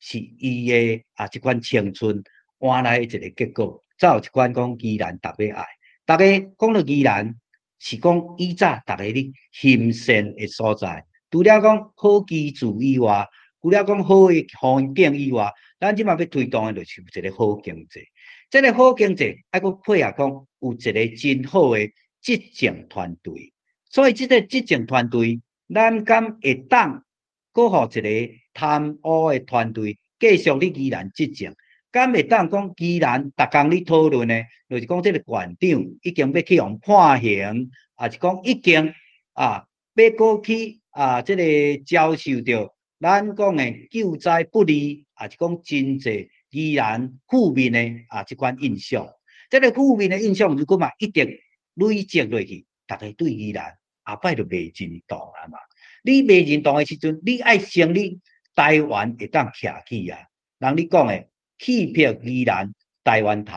是伊的啊这款青春换来一个结果，才有一款讲宜兰特别爱。大家讲到宜兰，是讲以早大家咧兴盛的所在。除了讲好居住以外，除了讲好的环境以外，咱即马要推动的就是一个好经济。这个好经济，还佫配合讲有一个真好的执政团队。所以，这个执政团队，咱敢会当搁互一个贪污的团队继续咧依然执政？敢会当讲既然逐工咧讨论呢？就是讲这个馆长已经要去用判刑，也是讲已经啊要过去啊，这个遭受着咱讲诶救灾不利，也是讲经济。依然负面的啊，即款印象，这个负面的印象如果嘛一直累积落去，大家对依然后摆就未认同啊嘛。你未认同的时阵，你爱成立台湾会当徛起啊。人你讲诶欺骗依然台湾头，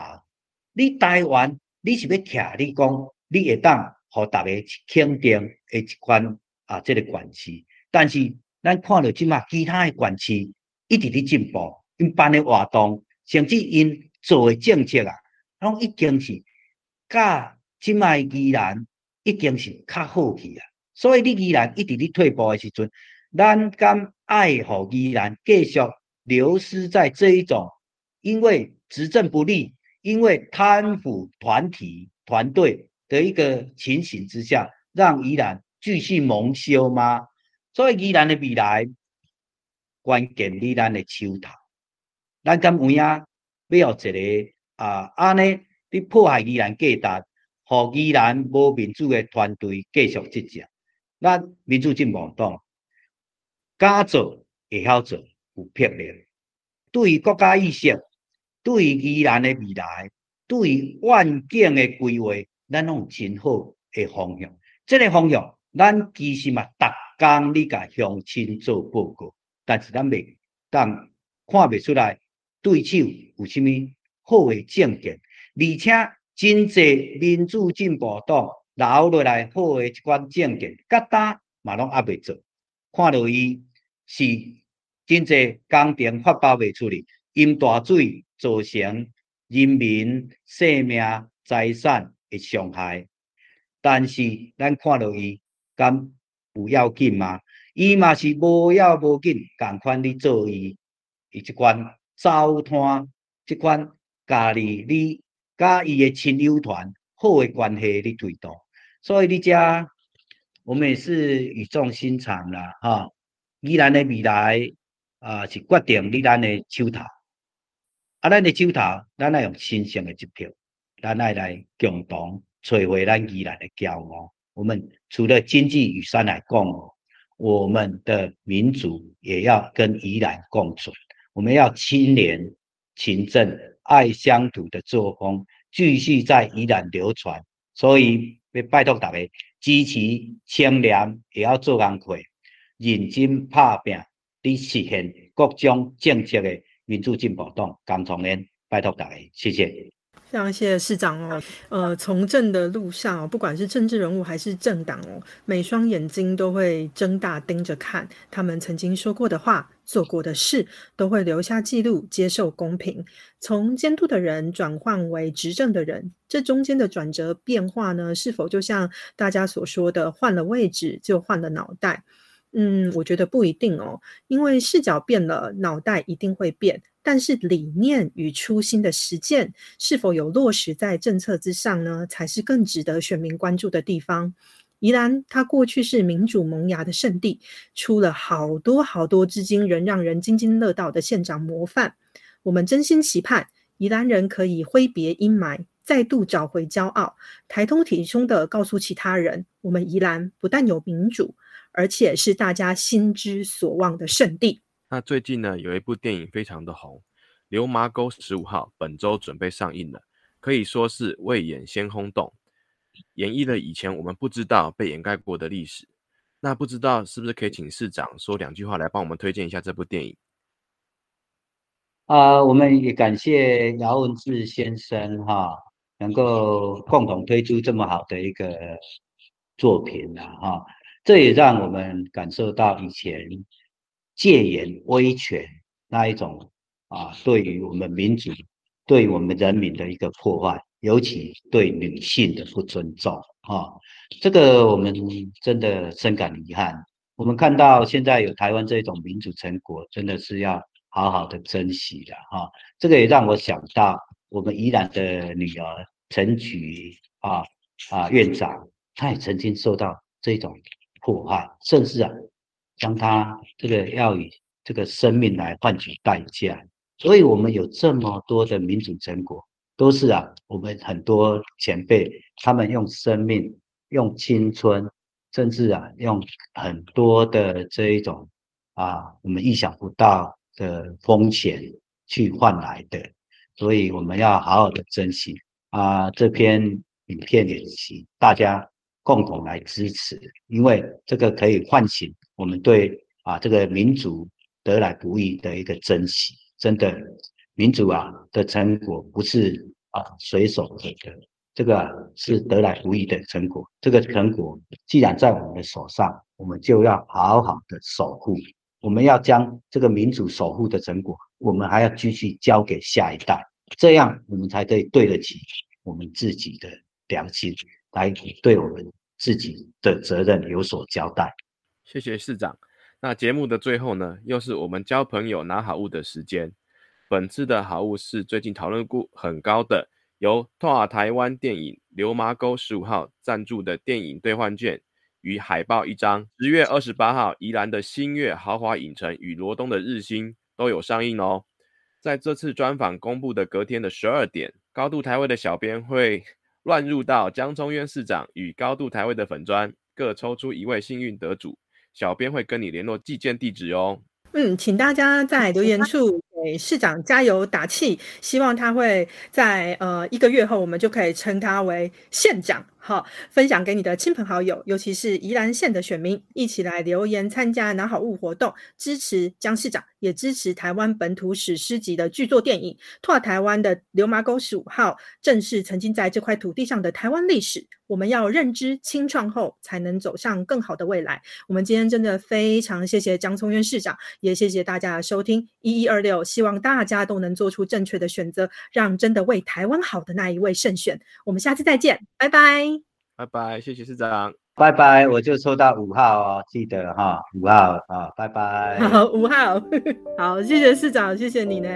你台湾你是要徛？你讲你会当互大家肯定的一款啊，这个关系。但是咱看到即马其他的关系一直咧进步。因办的活动，甚至因做的政策啊，拢已经是甲即卖依然已经是较好去啊。所以你依然一直咧退步的时阵，咱敢爱护依然继续流失在这一种因为执政不力、因为贪腐团体团队的一个情形之下，让依然继续蒙羞吗？所以依然的未来关键依然的手头。咱敢有影要有一个啊，安尼你破坏宜兰价值，互宜兰无民主的团队继续执政。咱民主进步党敢做会晓做，有魄力。对于国家意识，对于宜兰的未来，对于环境的规划，咱拢有真好的方向。这个方向，咱其实嘛，逐工你甲乡亲做报告，但是咱未当看未出来。对手有啥物好的政见，而且真济民主进步党留落来好的一款政见，甲呾嘛拢压未做，看到伊是真济工程发包未出去，因大水造成人民生命财产的伤害。但是咱看到伊敢有要紧吗？伊嘛是无要无紧，共款咧做伊伊即款。糟蹋即款家己你甲伊的亲友团好的关系咧推动，所以你遮我们也是语重心长啦，哈！伊咱的未来啊，是决定你咱的手头，啊，咱的手头，咱爱用新鲜的一票，咱爱来共同摧毁咱依然的骄傲。我们除了经济与山来共，我们的民族也要跟依然共存。我们要清廉、勤政、爱乡土的作风继续在依然流传，所以拜托大家支持清廉，也要做工课，认真拍拼，以实现各种政策的民主进步党。刚从连拜托大家，谢谢。非常谢谢市长哦，呃，从政的路上，不管是政治人物还是政党哦，每双眼睛都会睁大盯着看，他们曾经说过的话、做过的事，都会留下记录，接受公平。从监督的人转换为执政的人，这中间的转折变化呢，是否就像大家所说的，换了位置就换了脑袋？嗯，我觉得不一定哦，因为视角变了，脑袋一定会变。但是理念与初心的实践是否有落实在政策之上呢？才是更值得选民关注的地方。宜兰它过去是民主萌芽的圣地，出了好多好多至今仍让人津津乐道的县长模范。我们真心期盼宜兰人可以挥别阴霾，再度找回骄傲，抬头挺胸的告诉其他人：我们宜兰不但有民主，而且是大家心之所望的圣地。那最近呢，有一部电影非常的红，《流麻沟十五号》，本周准备上映了，可以说是未演先轰动，演绎了以前我们不知道被掩盖过的历史。那不知道是不是可以请市长说两句话来帮我们推荐一下这部电影？啊，我们也感谢姚文志先生哈，能够共同推出这么好的一个作品啊哈，这也让我们感受到以前。戒严威权那一种啊，对于我们民族对我们人民的一个破坏，尤其对女性的不尊重啊，这个我们真的深感遗憾。我们看到现在有台湾这种民主成果，真的是要好好的珍惜的哈。这个也让我想到我们宜兰的女儿陈菊啊啊院长，她也曾经受到这种迫害，甚至啊将他这个要以这个生命来换取代价。所以，我们有这么多的民主成果，都是啊我们很多前辈他们用生命、用青春。甚至啊，用很多的这一种啊，我们意想不到的风险去换来的，所以我们要好好的珍惜啊。这篇影片演习，大家共同来支持，因为这个可以唤醒我们对啊这个民主得来不易的一个珍惜。真的，民主啊的成果不是啊随手可得。这个是得来不易的成果，这个成果既然在我们的手上，我们就要好好的守护。我们要将这个民主守护的成果，我们还要继续交给下一代，这样我们才可以对得起我们自己的良心，来对我们自己的责任有所交代。谢谢市长。那节目的最后呢，又是我们交朋友拿好物的时间。本次的好物是最近讨论度很高的。由拓尔台湾电影《流麻沟十五号》赞助的电影兑换券与海报一张。十月二十八号，宜兰的新月豪华影城与罗东的日新都有上映哦。在这次专访公布的隔天的十二点，高度台位的小编会乱入到江中渊市长与高度台位的粉砖，各抽出一位幸运得主，小编会跟你联络寄件地址哦。嗯，请大家在留言处。给市长加油打气，希望他会在呃一个月后，我们就可以称他为县长。好，分享给你的亲朋好友，尤其是宜兰县的选民，一起来留言参加拿好物活动，支持江市长，也支持台湾本土史诗级的巨作电影《拓台湾的流麻沟十五号》，正是曾经在这块土地上的台湾历史。我们要认知清创后，才能走向更好的未来。我们今天真的非常谢谢江聪渊市长，也谢谢大家的收听一一二六，希望大家都能做出正确的选择，让真的为台湾好的那一位胜选。我们下次再见，拜拜。拜拜，谢谢市长。拜拜，我就抽到五号哦，记得哈，五号啊，拜拜。好，五号，好，谢谢市长，谢谢你呢。